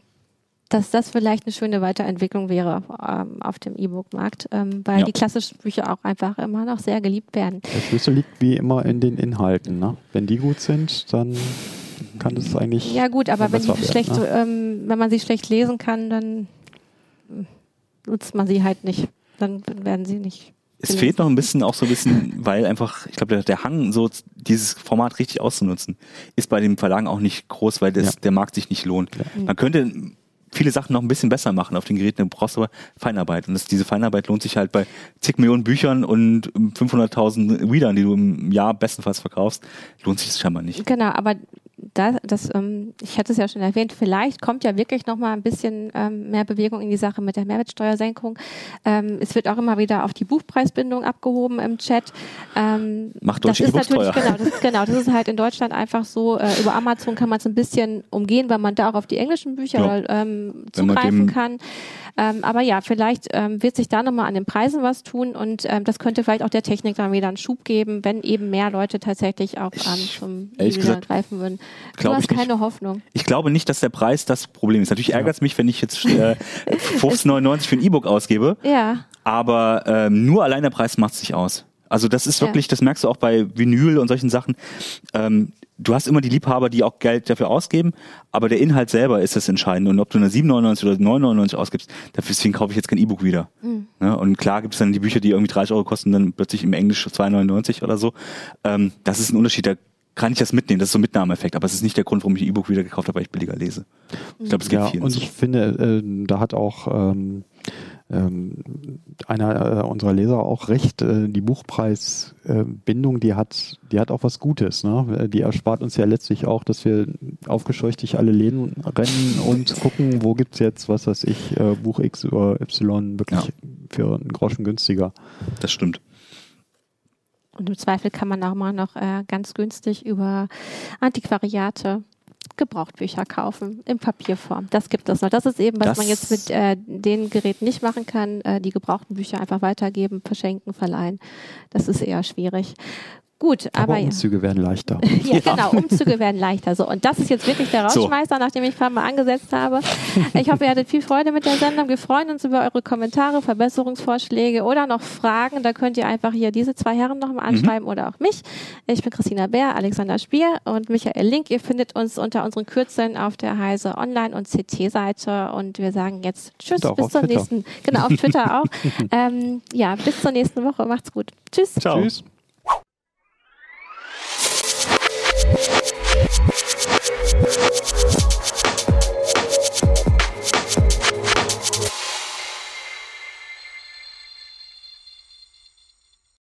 dass das vielleicht eine schöne Weiterentwicklung wäre ähm, auf dem E-Book-Markt, ähm, weil Ja. die klassischen Bücher auch einfach immer noch sehr geliebt werden. Der Schlüssel liegt wie immer in den Inhalten. Ne? Wenn die gut sind, dann kann es eigentlich. Ja gut, aber wenn, werden, schlecht, ne? ähm, wenn man sie schlecht lesen kann, dann hm, nutzt man sie halt nicht. Dann werden sie nicht. Es fehlt noch ein bisschen, auch so ein bisschen, weil einfach, ich glaube, der, der Hang, so dieses Format richtig auszunutzen, ist bei den Verlagen auch nicht groß, weil das, Ja. der Markt sich nicht lohnt. Man könnte viele Sachen noch ein bisschen besser machen auf den Geräten, du brauchst aber Feinarbeit. Und das, diese Feinarbeit lohnt sich halt bei zig Millionen Büchern und 500.000 Readern, die du im Jahr bestenfalls verkaufst, lohnt sich das scheinbar nicht. Genau, aber da, das, ähm, ich hatte es ja schon erwähnt, vielleicht kommt ja wirklich noch mal ein bisschen ähm, mehr Bewegung in die Sache mit der Mehrwertsteuersenkung. Ähm, es wird auch immer wieder auf die Buchpreisbindung abgehoben im Chat. Ähm, Macht das deutsche ist E-Books natürlich genau das, genau, das ist halt in Deutschland einfach so. Äh, über Amazon kann man es ein bisschen umgehen, weil man da auch auf die englischen Bücher Ja. ähm, zugreifen kann. Ähm, aber ja, vielleicht ähm, wird sich da nochmal an den Preisen was tun und ähm, das könnte vielleicht auch der Technik dann wieder einen Schub geben, wenn eben mehr Leute tatsächlich auch ähm, zum ehrlich gesagt, greifen würden. Du hast ich nicht. keine Hoffnung. Ich glaube nicht, dass der Preis das Problem ist. Natürlich ärgert es mich, wenn ich jetzt äh, 15,99 für ein E-Book ausgebe, Ja, aber ähm, nur allein der Preis macht sich aus. Also das ist Ja. wirklich, das merkst du auch bei Vinyl und solchen Sachen. Ähm, du hast immer die Liebhaber, die auch Geld dafür ausgeben, aber der Inhalt selber ist das Entscheidende. Und ob du eine 7,99 oder 9,99 ausgibst, deswegen kaufe ich jetzt kein E-Book wieder. Ne? Und klar gibt es dann die Bücher, die irgendwie 30 Euro kosten, dann plötzlich im Englisch 2,99 oder so. Ähm, das ist ein Unterschied. Da kann ich das mitnehmen. Das ist so ein Mitnahmeeffekt. Aber es ist nicht der Grund, warum ich ein E-Book wieder gekauft habe, weil ich billiger lese. Ich glaube, es gibt Ja, vielen und so. ich finde, äh, da hat auch ähm, ähm, einer äh, unserer Leser auch recht, äh, die Buchpreisbindung, die hat, die hat auch was Gutes. Ne? Die erspart uns ja letztlich auch, dass wir aufgescheucht durch alle Läden rennen und gucken, wo gibt es jetzt, was weiß ich, äh, Buch X oder Y wirklich ja. für einen Groschen günstiger. Das stimmt. Und im Zweifel kann man auch mal noch äh, ganz günstig über Antiquariate Gebrauchtbücher kaufen in Papierform. Das gibt es noch. Das ist eben, was das man jetzt mit äh, den Geräten nicht machen kann. Äh, die gebrauchten Bücher einfach weitergeben, verschenken, verleihen. Das ist eher schwierig. Gut, aber, aber Umzüge ja. werden leichter. ja, genau, Umzüge werden leichter. So, und das ist jetzt wirklich der Rausschmeißer, so. nachdem ich ein paar Mal angesetzt habe. Ich hoffe, ihr hattet viel Freude mit der Sendung. Wir freuen uns über eure Kommentare, Verbesserungsvorschläge oder noch Fragen. Da könnt ihr einfach hier diese zwei Herren nochmal mhm. anschreiben mhm. oder auch mich. Ich bin Christina Bär, Alexander Spier und Michael Link. Ihr findet uns unter unseren Kürzeln auf der Heise Online- und CT-Seite. Und wir sagen jetzt Tschüss, bis zur Twitter. nächsten. Genau, auf Twitter auch. ähm, ja, bis zur nächsten Woche. Macht's gut. Tschüss. Ciao. Tschüss.